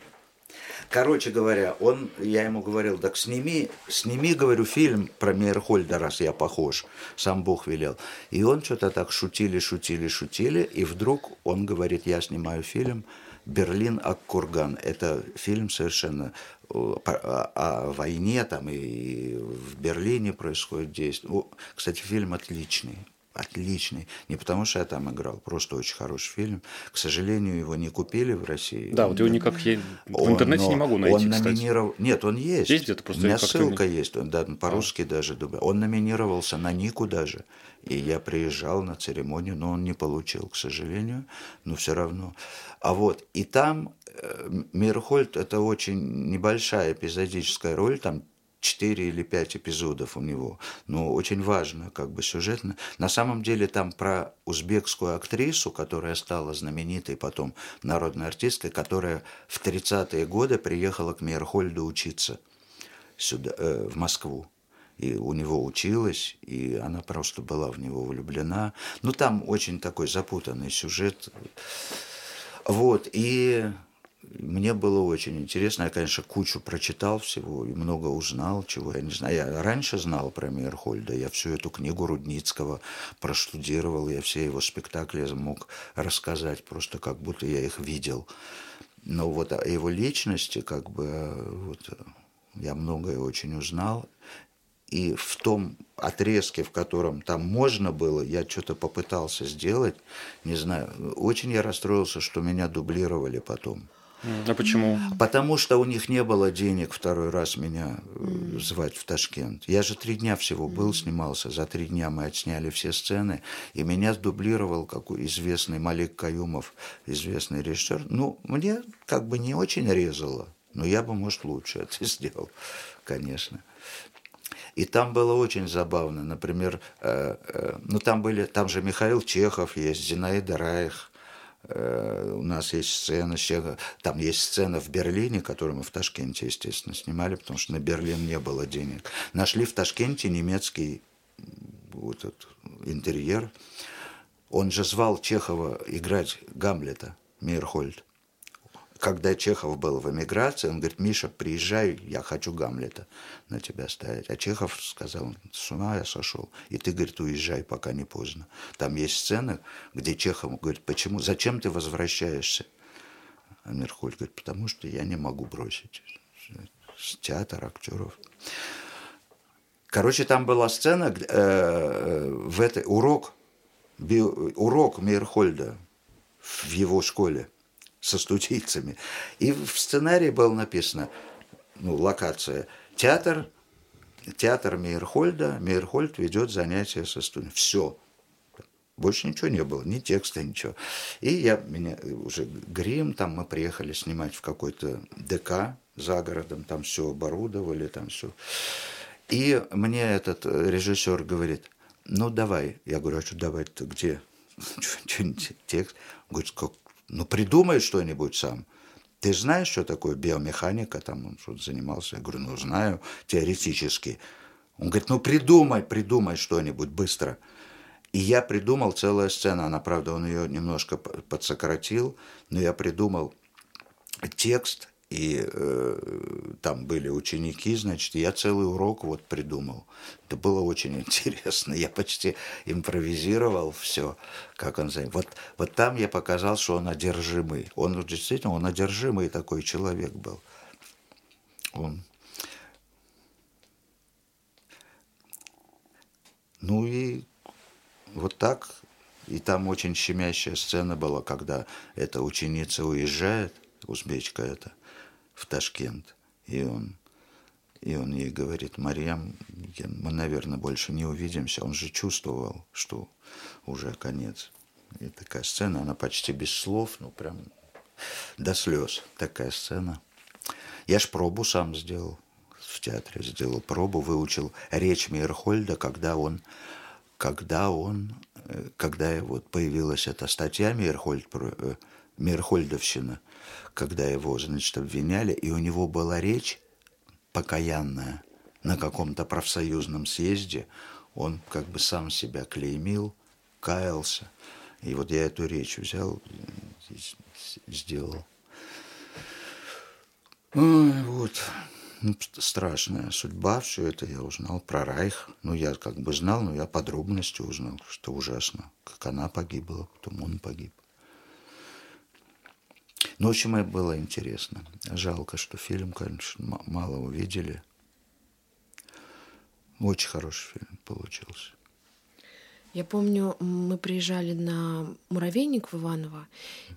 Короче говоря, он, я ему говорил, так сними, сними, говорю, фильм про Мейерхольда, раз я похож. Сам Бог велел. И он что-то так шутили, шутили, шутили. И вдруг он говорит, я снимаю фильм Берлин Аккурган. Это фильм совершенно о, войне там и в Берлине происходит действие. Кстати, фильм отличный отличный. Не потому, что я там играл, просто очень хороший фильм. К сожалению, его не купили в России. Да, вот его никак я в интернете он, не могу найти, Он номинировал... Кстати. Нет, он есть. Есть где-то просто... У меня ссылка не... есть, он, да, по-русски а. даже. Он номинировался на Нику даже. И я приезжал на церемонию, но он не получил, к сожалению, но все равно. А вот, и там э, Мирхольд – это очень небольшая эпизодическая роль, там четыре или пять эпизодов у него. Но очень важно, как бы сюжетно. На самом деле там про узбекскую актрису, которая стала знаменитой потом народной артисткой, которая в 30-е годы приехала к Мейерхольду учиться сюда, э, в Москву. И у него училась, и она просто была в него влюблена. Ну, там очень такой запутанный сюжет. Вот, и мне было очень интересно. Я, конечно, кучу прочитал всего и много узнал, чего я не знаю. Я раньше знал про Мейерхольда. Я всю эту книгу Рудницкого проштудировал. Я все его спектакли мог рассказать, просто как будто я их видел. Но вот о его личности, как бы, вот, я многое очень узнал. И в том отрезке, в котором там можно было, я что-то попытался сделать, не знаю. Очень я расстроился, что меня дублировали потом. А почему? Потому что у них не было денег второй раз меня mm. звать в Ташкент. Я же три дня всего был, снимался. За три дня мы отсняли все сцены. И меня дублировал какой известный Малик Каюмов, известный режиссер. Ну, мне как бы не очень резало. Но я бы, может, лучше это сделал, конечно. И там было очень забавно. Например, э, э, ну там были, там же Михаил Чехов есть, Зинаида Райх, Э, у нас есть сцена, там есть сцена в Берлине, которую мы в Ташкенте, естественно, снимали, потому что на Берлин не было денег. Нашли в Ташкенте немецкий вот этот интерьер. Он же звал Чехова играть Гамлета, Мейерхольд когда Чехов был в эмиграции, он говорит, Миша, приезжай, я хочу Гамлета на тебя ставить. А Чехов сказал, с ума я сошел. И ты, говорит, уезжай, пока не поздно. Там есть сцена, где Чехов говорит, почему, зачем ты возвращаешься? А Мерхоль говорит, потому что я не могу бросить театр актеров. Короче, там была сцена, э, э, в этой урок, би, урок Мейерхольда в его школе – со студийцами. И в сценарии было написано, ну, локация, театр, театр Мейерхольда, Мейерхольд ведет занятия со студентами. Все. Больше ничего не было, ни текста, ничего. И я, меня уже грим, там мы приехали снимать в какой-то ДК за городом, там все оборудовали, там все. И мне этот режиссер говорит, ну давай. Я говорю, а что давай-то где? Что-нибудь текст. Говорит, как, ну, придумай что-нибудь сам. Ты знаешь, что такое биомеханика? Там он что-то занимался. Я говорю, ну, знаю, теоретически. Он говорит, ну, придумай, придумай что-нибудь быстро. И я придумал целую сцену. Она, правда, он ее немножко подсократил, но я придумал текст и э, там были ученики, значит, я целый урок вот придумал. Это было очень интересно. Я почти импровизировал все, как он занимается. Вот, вот там я показал, что он одержимый. Он действительно, он одержимый такой человек был. Он. Ну и вот так. И там очень щемящая сцена была, когда эта ученица уезжает, узбечка это, в Ташкент. И он, и он ей говорит, Марьям, мы, наверное, больше не увидимся. Он же чувствовал, что уже конец. И такая сцена, она почти без слов, ну прям до слез такая сцена. Я ж пробу сам сделал в театре, сделал пробу, выучил речь Мейерхольда, когда он, когда он, э, когда вот появилась эта статья Мейерхольд, э, Мейерхольдовщина, когда его, значит, обвиняли, и у него была речь покаянная на каком-то профсоюзном съезде, он как бы сам себя клеймил, каялся. И вот я эту речь взял сделал. Ой, вот. Ну, страшная судьба, все это я узнал про Райх. Ну, я как бы знал, но я подробности узнал, что ужасно. Как она погибла, потом он погиб. Общем, это было интересно. Жалко, что фильм, конечно, мало увидели. Очень хороший фильм получился. Я помню, мы приезжали на Муравейник в Иваново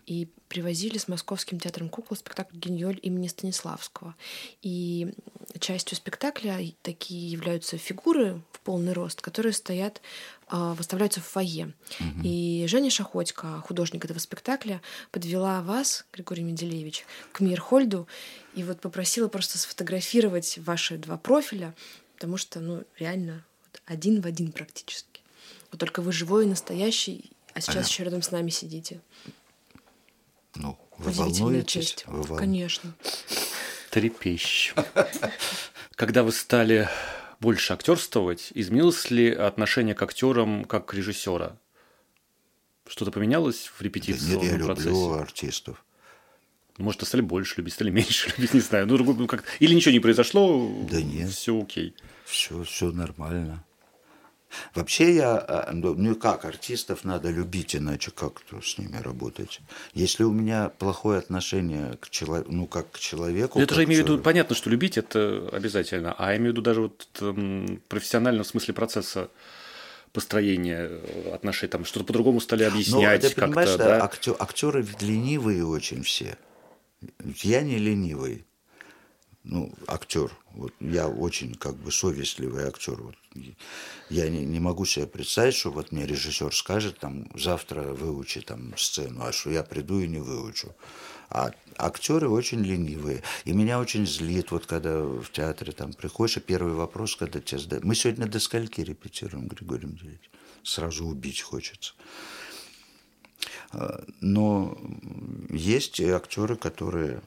и привозили с Московским театром кукол спектакль «Геньоль» имени Станиславского. И частью спектакля такие являются фигуры в полный рост, которые стоят а, выставляются в фойе. Угу. И Женя Шахотько, художник этого спектакля, подвела вас, Григорий Менделеевич, к Мирхольду и вот попросила просто сфотографировать ваши два профиля, потому что, ну, реально один в один практически. Вот только вы живой и настоящий, а сейчас а еще рядом с нами сидите. Ну, вы волнуетесь? Честь. Вы вол... Конечно. Трепещ. Когда вы стали больше актерствовать, изменилось ли отношение к актерам как к режиссера? Что-то поменялось в репетиции? Да нет, я процессе? люблю артистов. Может, стали больше любить, стали меньше любить, не знаю. Ну, ну, как... Или ничего не произошло, да нет. все окей. Все, все нормально. Вообще я, а, ну, ну как, артистов надо любить, иначе как -то с ними работать? Если у меня плохое отношение к человеку, ну как к человеку... Это же имею в виду, понятно, что любить это обязательно, а я имею в виду даже вот там, профессионально в смысле процесса построения э, отношений, там что-то по-другому стали ну, объяснять как-то, понимаешь, да? Актер, актеры ленивые очень все. Я не ленивый ну, актер. Вот я очень как бы совестливый актер. Вот, я не, не могу себе представить, что вот мне режиссер скажет, там, завтра выучи там сцену, а что я приду и не выучу. А актеры очень ленивые. И меня очень злит, вот когда в театре там приходишь, и первый вопрос, когда тебя задают. Мы сегодня до скольки репетируем, Григорий Андреевич? Сразу убить хочется. А, но есть и актеры, которые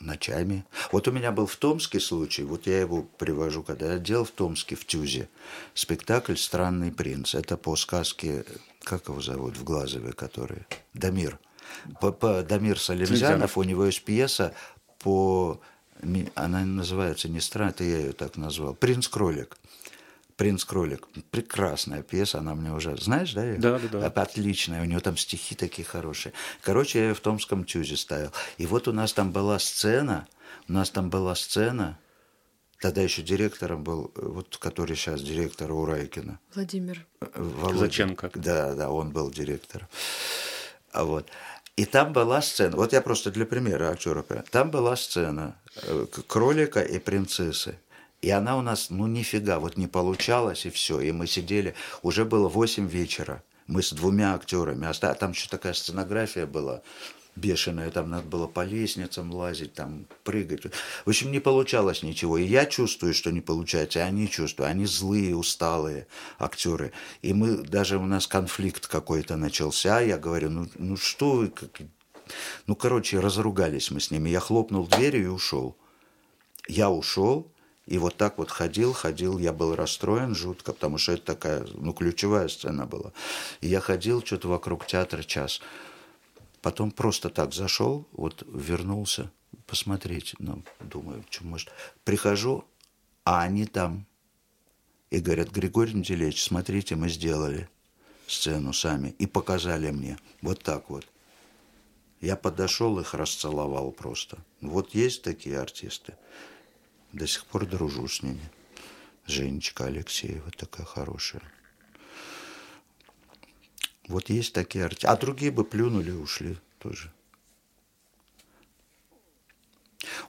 ночами. Вот у меня был в Томске случай, вот я его привожу, когда я делал в Томске, в Тюзе, спектакль «Странный принц». Это по сказке, как его зовут в Глазове, который? Дамир. По, по Дамир Салимзянов, у него есть пьеса по... Она называется не «Странный», это я ее так назвал. «Принц-кролик». «Принц кролик». Прекрасная пьеса, она мне уже... Знаешь, да? Ее? Да, да, да. Отличная, у нее там стихи такие хорошие. Короче, я ее в Томском тюзе ставил. И вот у нас там была сцена, у нас там была сцена, тогда еще директором был, вот который сейчас директор Урайкина. Владимир. Володя. Заченко. Да, да, он был директором. А вот. И там была сцена, вот я просто для примера актера, там была сцена э, кролика и принцессы. И она у нас, ну, нифига, вот не получалось, и все. И мы сидели, уже было 8 вечера. Мы с двумя актерами. А там еще такая сценография была бешеная, там надо было по лестницам лазить, там прыгать. В общем, не получалось ничего. И я чувствую, что не получается, и они чувствуют. Они злые, усталые актеры. И мы, даже у нас конфликт какой-то начался. Я говорю, ну, ну что вы, как... ну, короче, разругались мы с ними. Я хлопнул дверью и ушел. Я ушел, и вот так вот ходил, ходил, я был расстроен жутко, потому что это такая, ну, ключевая сцена была. И я ходил что-то вокруг театра час. Потом просто так зашел, вот вернулся посмотреть. Ну, думаю, что может. Прихожу, а они там. И говорят, Григорий Неделевич, смотрите, мы сделали сцену сами. И показали мне. Вот так вот. Я подошел, их расцеловал просто. Вот есть такие артисты. До сих пор дружу с ними. Женечка Алексеева такая хорошая. Вот есть такие артисты. А другие бы плюнули и ушли тоже.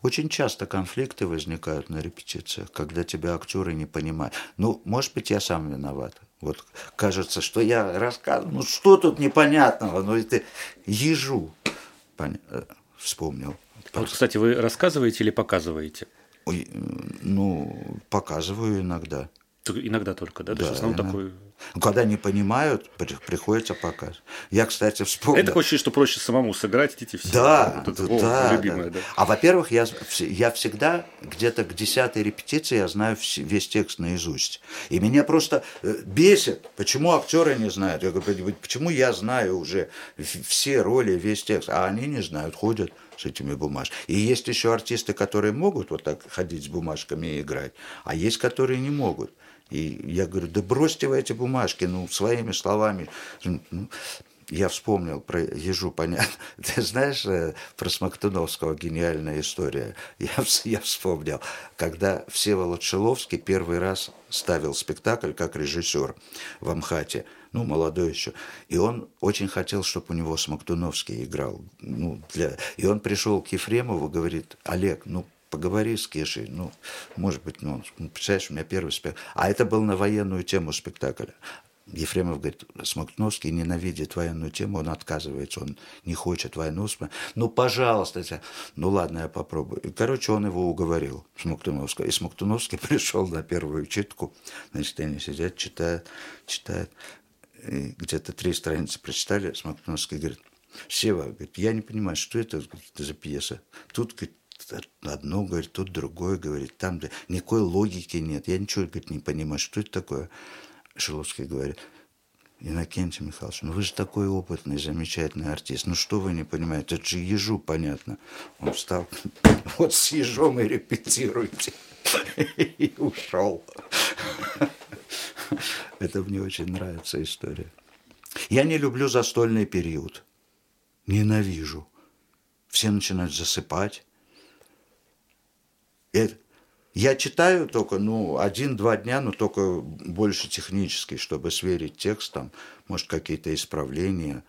Очень часто конфликты возникают на репетициях, когда тебя актеры не понимают. Ну, может быть, я сам виноват. Вот кажется, что я рассказываю, ну что тут непонятного, ну это ежу. Пон... Э, вспомнил. А вот, кстати, вы рассказываете или показываете? Ой, ну, показываю иногда. Иногда только, да? да То есть в такой... Ну, когда не понимают, приходится показывать. Я, кстати, вспомнил... Это хочется, что проще самому сыграть, идите все. Да, вот это, да, о, любимое, да. да. А во-первых, я, я всегда где-то к десятой репетиции я знаю весь текст наизусть. И меня просто э, бесит, почему актеры не знают. Я говорю, почему я знаю уже все роли, весь текст, а они не знают, ходят с этими бумажками. И есть еще артисты, которые могут вот так ходить с бумажками и играть, а есть, которые не могут. И я говорю, да бросьте вы эти бумажки, ну, своими словами. Ну, я вспомнил про ежу, понятно. Ты знаешь э, про Смоктуновского гениальная история? Я, я вспомнил, когда Всеволод Шиловский первый раз ставил спектакль как режиссер в Амхате, ну, молодой еще. И он очень хотел, чтобы у него Смоктуновский играл. Ну, для... И он пришел к Ефремову, говорит, Олег, ну, поговори с Кешей, ну, может быть, ну, представляешь, у меня первый спектакль. А это был на военную тему спектакля. Ефремов говорит, Смоктуновский ненавидит военную тему, он отказывается, он не хочет войну. Ну, пожалуйста. Ну, ладно, я попробую. Короче, он его уговорил, Смоктуновского. И Смоктуновский пришел на первую читку. Значит, они сидят, читают, читают. И где-то три страницы прочитали. Смоктуновский говорит, Сева, говорит, я не понимаю, что это за пьеса. Тут, говорит, одно говорит, тут другое говорит, там никакой логики нет. Я ничего, говорит, не понимаю, что это такое. Шиловский говорит, Иннокентий Михайлович, ну вы же такой опытный, замечательный артист. Ну что вы не понимаете, это же ежу понятно. Он встал, вот с ежом и репетируйте. И ушел. Это мне очень нравится история. Я не люблю застольный период. Ненавижу. Все начинают засыпать. Это, я читаю только, ну, один-два дня, но только больше технически, чтобы сверить текст, там, может, какие-то исправления.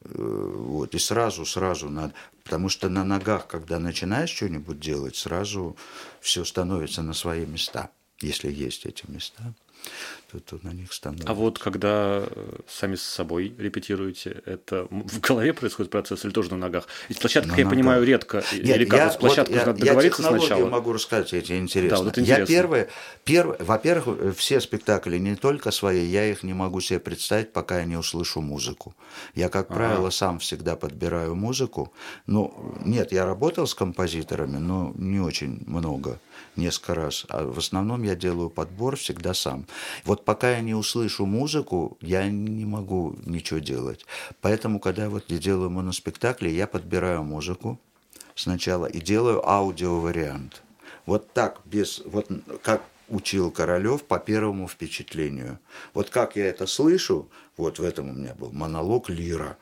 Э, вот, и сразу, сразу надо. Потому что на ногах, когда начинаешь что-нибудь делать, сразу все становится на свои места, если есть эти места то, то на них становится. А вот когда э, сами с собой репетируете, это в голове происходит процесс или тоже на ногах? Ведь площадка, я ногах. понимаю, редко. Нет, или как я, вот с площадкой вот, надо я, договориться я сначала? могу рассказать, эти интересно. Да, вот это интересно. Я первый, первый, во-первых, все спектакли не только свои, я их не могу себе представить, пока я не услышу музыку. Я, как ага. правило, сам всегда подбираю музыку. Ну, нет, я работал с композиторами, но не очень много несколько раз. А в основном я делаю подбор всегда сам. Вот пока я не услышу музыку, я не могу ничего делать. Поэтому, когда вот я делаю моноспектакли, я подбираю музыку сначала и делаю аудиовариант. Вот так, без, вот как учил Королев по первому впечатлению. Вот как я это слышу, вот в этом у меня был монолог Лира.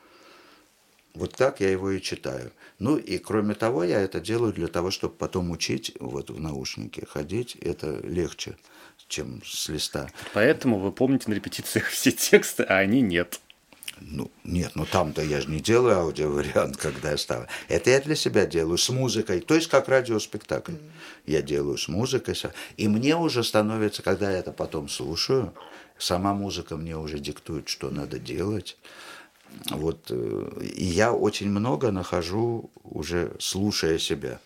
Вот так я его и читаю. Ну и кроме того, я это делаю для того, чтобы потом учить вот в наушнике ходить. Это легче, чем с листа. Поэтому вы помните на репетициях все тексты, а они нет. Ну, нет, ну там-то я же не делаю аудиовариант, когда я ставлю. Это я для себя делаю с музыкой, то есть как радиоспектакль. Mm. Я делаю с музыкой. И мне уже становится, когда я это потом слушаю, сама музыка мне уже диктует, что надо делать. Вот, э, и я очень много нахожу уже слушая себя,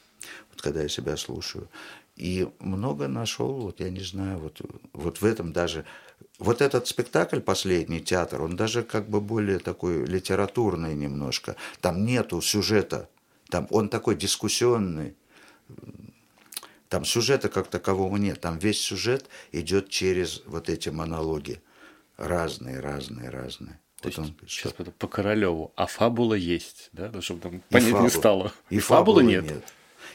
вот когда я себя слушаю. И много нашел, вот я не знаю, вот, вот в этом даже... Вот этот спектакль «Последний театр», он даже как бы более такой литературный немножко. Там нету сюжета, там он такой дискуссионный. Там сюжета как такового нет. Там весь сюжет идет через вот эти монологи. Разные, разные, разные. То есть, сейчас по, по Королеву, а фабула есть, да, ну, чтобы там понять не стало. И, и фабулы, фабулы нет. нет.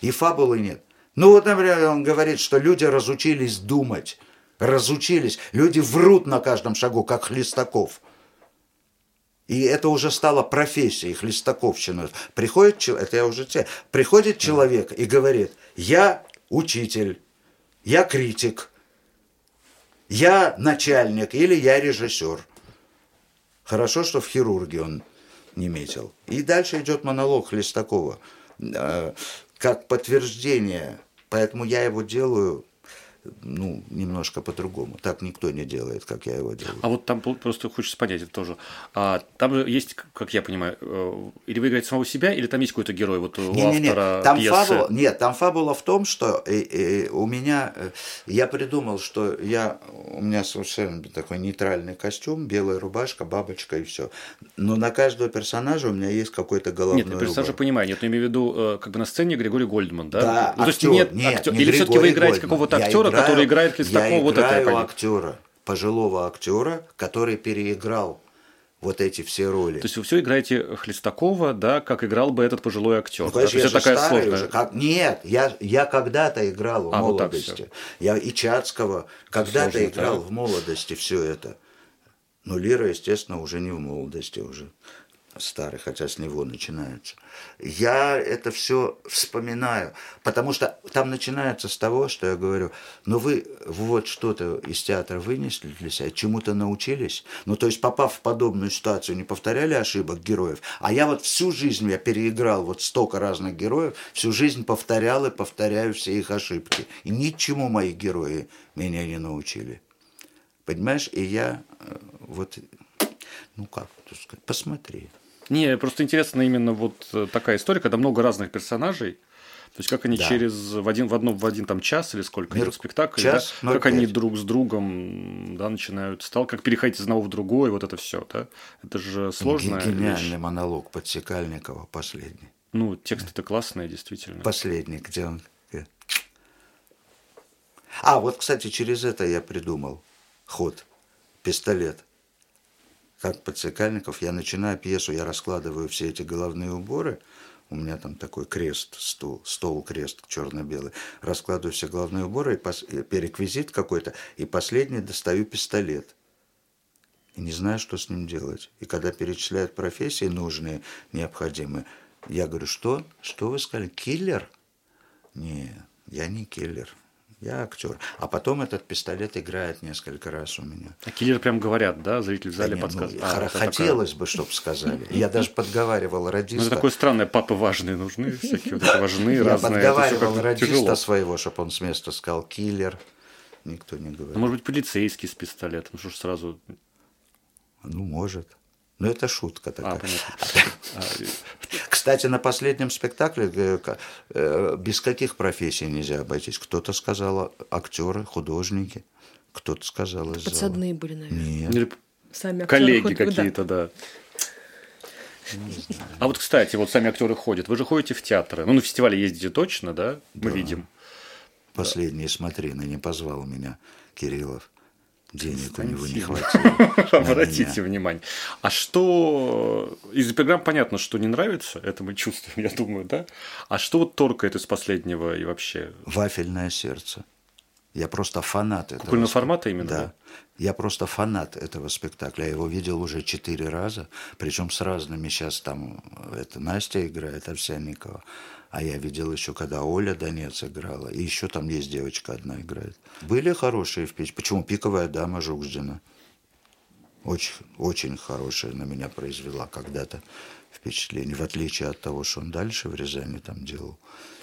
И фабулы нет. Ну вот, например, он говорит, что люди разучились думать, разучились. Люди врут на каждом шагу, как Хлестаков. И это уже стало профессией, хлестаковщина. Приходит, это я уже те, приходит человек и говорит, я учитель, я критик, я начальник или я режиссер. Хорошо, что в хирурге он не метил. И дальше идет монолог Хлестакова э, как подтверждение. Поэтому я его делаю ну, немножко по-другому. Так никто не делает, как я его делаю. А вот там просто хочется понять это тоже. А, там же есть, как я понимаю, э, или вы играете самого себя, или там есть какой-то герой вот у не, автора не, не. Там пьесы? Фабула, нет, там фабула в том, что и, и, у меня, э, я придумал, что я, у меня совершенно такой нейтральный костюм, белая рубашка, бабочка и все. Но на каждого персонажа у меня есть какой-то головной Нет, персонажа понимаю, нет, но имею в виду, э, как бы на сцене Григорий Гольдман, да? Да, ну, актер, то есть нет, нет, актер, не или все-таки вы играете какого-то актера, играю, который играет Хлестакова, я вот играю это актера, пожилого актера, который переиграл вот эти все роли. То есть вы все играете Хлестакова, да, как играл бы этот пожилой актер. Ну, конечно, да? я такая сложная... уже. Как... Нет, я, я когда-то играл в а, молодости. Вот я и Чацкого когда-то играл да? в молодости все это. Но Лира, естественно, уже не в молодости уже. Старый, хотя с него начинается. Я это все вспоминаю, потому что там начинается с того, что я говорю, ну вы вот что-то из театра вынесли для себя, чему-то научились, ну то есть попав в подобную ситуацию, не повторяли ошибок героев, а я вот всю жизнь я переиграл вот столько разных героев, всю жизнь повторял и повторяю все их ошибки, и ничему мои герои меня не научили. Понимаешь, и я э, вот, ну как, сказать, посмотри. Не, просто интересно именно вот э, такая история, когда много разных персонажей, то есть как они да. через в один в одном в один там час или сколько Мир, идет спектакль, час, да? как 5. они друг с другом да, начинают стал, как переходить из одного в другой, вот это все, да? Это же сложно. Гениальный вещь. монолог Подсекальникова последний. Ну, текст это классный, действительно. Последний, где он. А, вот, кстати, через это я придумал ход, пистолет как подсекальников, я начинаю пьесу, я раскладываю все эти головные уборы, у меня там такой крест, стол, стол крест черно-белый, раскладываю все головные уборы, и пос, переквизит какой-то, и последний достаю пистолет. И не знаю, что с ним делать. И когда перечисляют профессии нужные, необходимые, я говорю, что? Что вы сказали? Киллер? Нет, я не киллер. Я актер. А потом этот пистолет играет несколько раз у меня. А киллер прям говорят, да? Зритель в зале да подсказывает. Ну, а, хотелось такое... бы, чтобы сказали. Я даже подговаривал радиста. Ну, это такое странное, папы важные нужны, всякие вот важные, разные. Я подговаривал радиста своего, чтобы он с места сказал киллер. Никто не говорит. Ну, может быть, полицейский с пистолетом, что ж сразу... Ну, может. Но это шутка такая. А, а, Кстати, на последнем спектакле э, э, без каких профессий нельзя обойтись. Кто-то сказал актеры, художники, кто-то сказал из Подсадные были, наверное. Нет. Или Сами коллеги какие-то, да. А вот, кстати, вот сами актеры ходят. Вы же ходите в театры. Ну, на фестивале ездите точно, да? Мы да. видим. Последние да. смотрины не позвал меня Кириллов. Денег у него не хватило. Обратите внимание. А что из программ понятно, что не нравится, это мы чувствуем, я думаю, да? А что вот торкает из последнего и вообще? Вафельное сердце. Я просто фанат этого. Кукольного формата именно? Да. Я просто фанат этого спектакля. Я его видел уже четыре раза, причем с разными. Сейчас там это Настя играет, Овсянникова. А я видел еще, когда Оля Донец играла. И еще там есть девочка одна играет. Были хорошие впечатления. Почему? «Пиковая дама» Жукждина. Очень, очень хорошая на меня произвела когда-то впечатление, в отличие от того, что он дальше в Рязани там делал.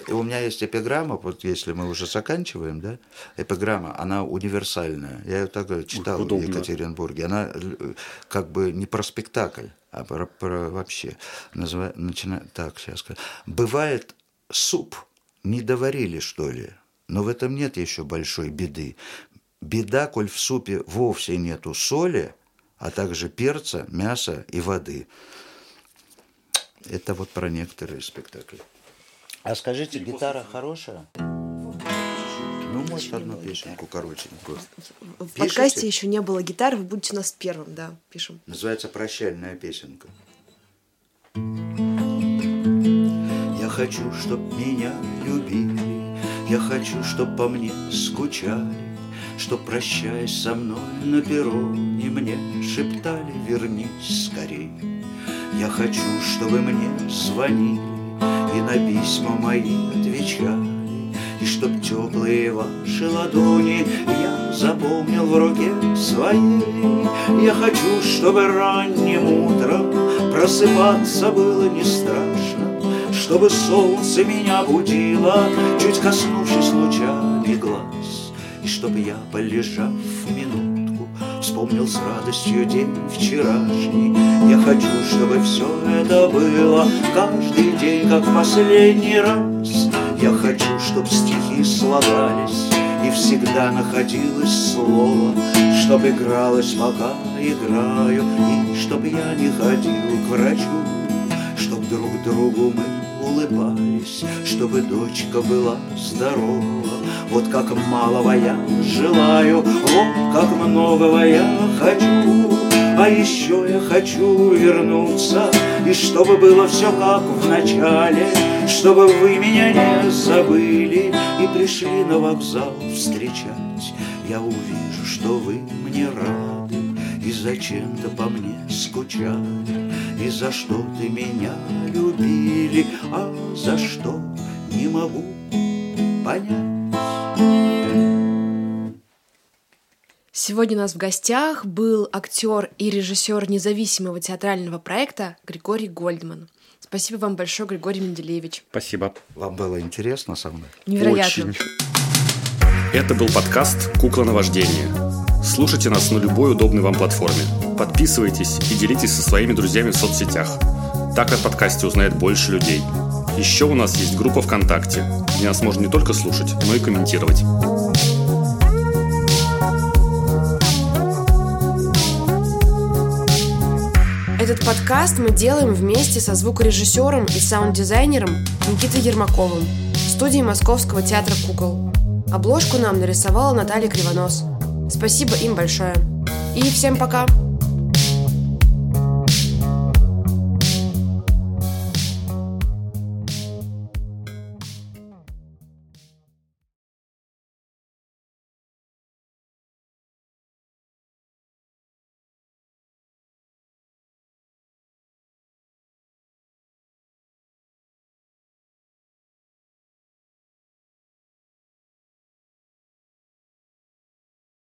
И у меня есть эпиграмма, вот если мы уже заканчиваем, да, эпиграмма, она универсальная. Я ее так читал Удобно. в Екатеринбурге. Она э, как бы не про спектакль, а про, про вообще. Называй, начина... Так, сейчас скажу. Бывает суп не доварили, что ли? Но в этом нет еще большой беды. Беда, коль в супе вовсе нету соли, а также перца, мяса и воды. Это вот про некоторые спектакли. А скажите, гитара хорошая? Ну, может, одну песенку коротенькую. В Пишите? подкасте еще не было гитары, вы будете у нас первым, да, пишем. Называется «Прощальная песенка». Я хочу, чтоб меня любили, Я хочу, чтоб по мне скучали, Чтоб, прощаясь со мной на перроне, Мне шептали «Вернись скорей». Я хочу, чтобы мне звонили И на письма мои отвечали, И чтоб теплые ваши ладони Я запомнил в руке своей. Я хочу, чтобы ранним утром Просыпаться было не страшно, Чтобы солнце меня будило, Чуть коснувшись лучами глаз, И чтоб я, полежав минуту, Вспомнил с радостью день вчерашний. Я хочу, чтобы все это было Каждый день, как в последний раз. Я хочу, чтобы стихи слагались И всегда находилось слово Чтоб игралось, пока играю И чтоб я не ходил к врачу Чтоб друг другу мы улыбались Чтобы дочка была здорова вот как малого я желаю, вот как многого я хочу. А еще я хочу вернуться, и чтобы было все как в начале, чтобы вы меня не забыли и пришли на вокзал встречать. Я увижу, что вы мне рады и зачем-то по мне скучали. И за что ты меня любили, а за что не могу понять. Сегодня у нас в гостях был актер и режиссер независимого театрального проекта Григорий Гольдман. Спасибо вам большое, Григорий Менделеевич. Спасибо. Вам было интересно со мной? Невероятно. Очень. Это был подкаст «Кукла на вождение». Слушайте нас на любой удобной вам платформе. Подписывайтесь и делитесь со своими друзьями в соцсетях. Так о подкасте узнает больше людей. Еще у нас есть группа ВКонтакте, где нас можно не только слушать, но и комментировать. Этот подкаст мы делаем вместе со звукорежиссером и саунд-дизайнером Никитой Ермаковым в студии Московского театра кукол. Обложку нам нарисовала Наталья Кривонос. Спасибо им большое. И всем пока!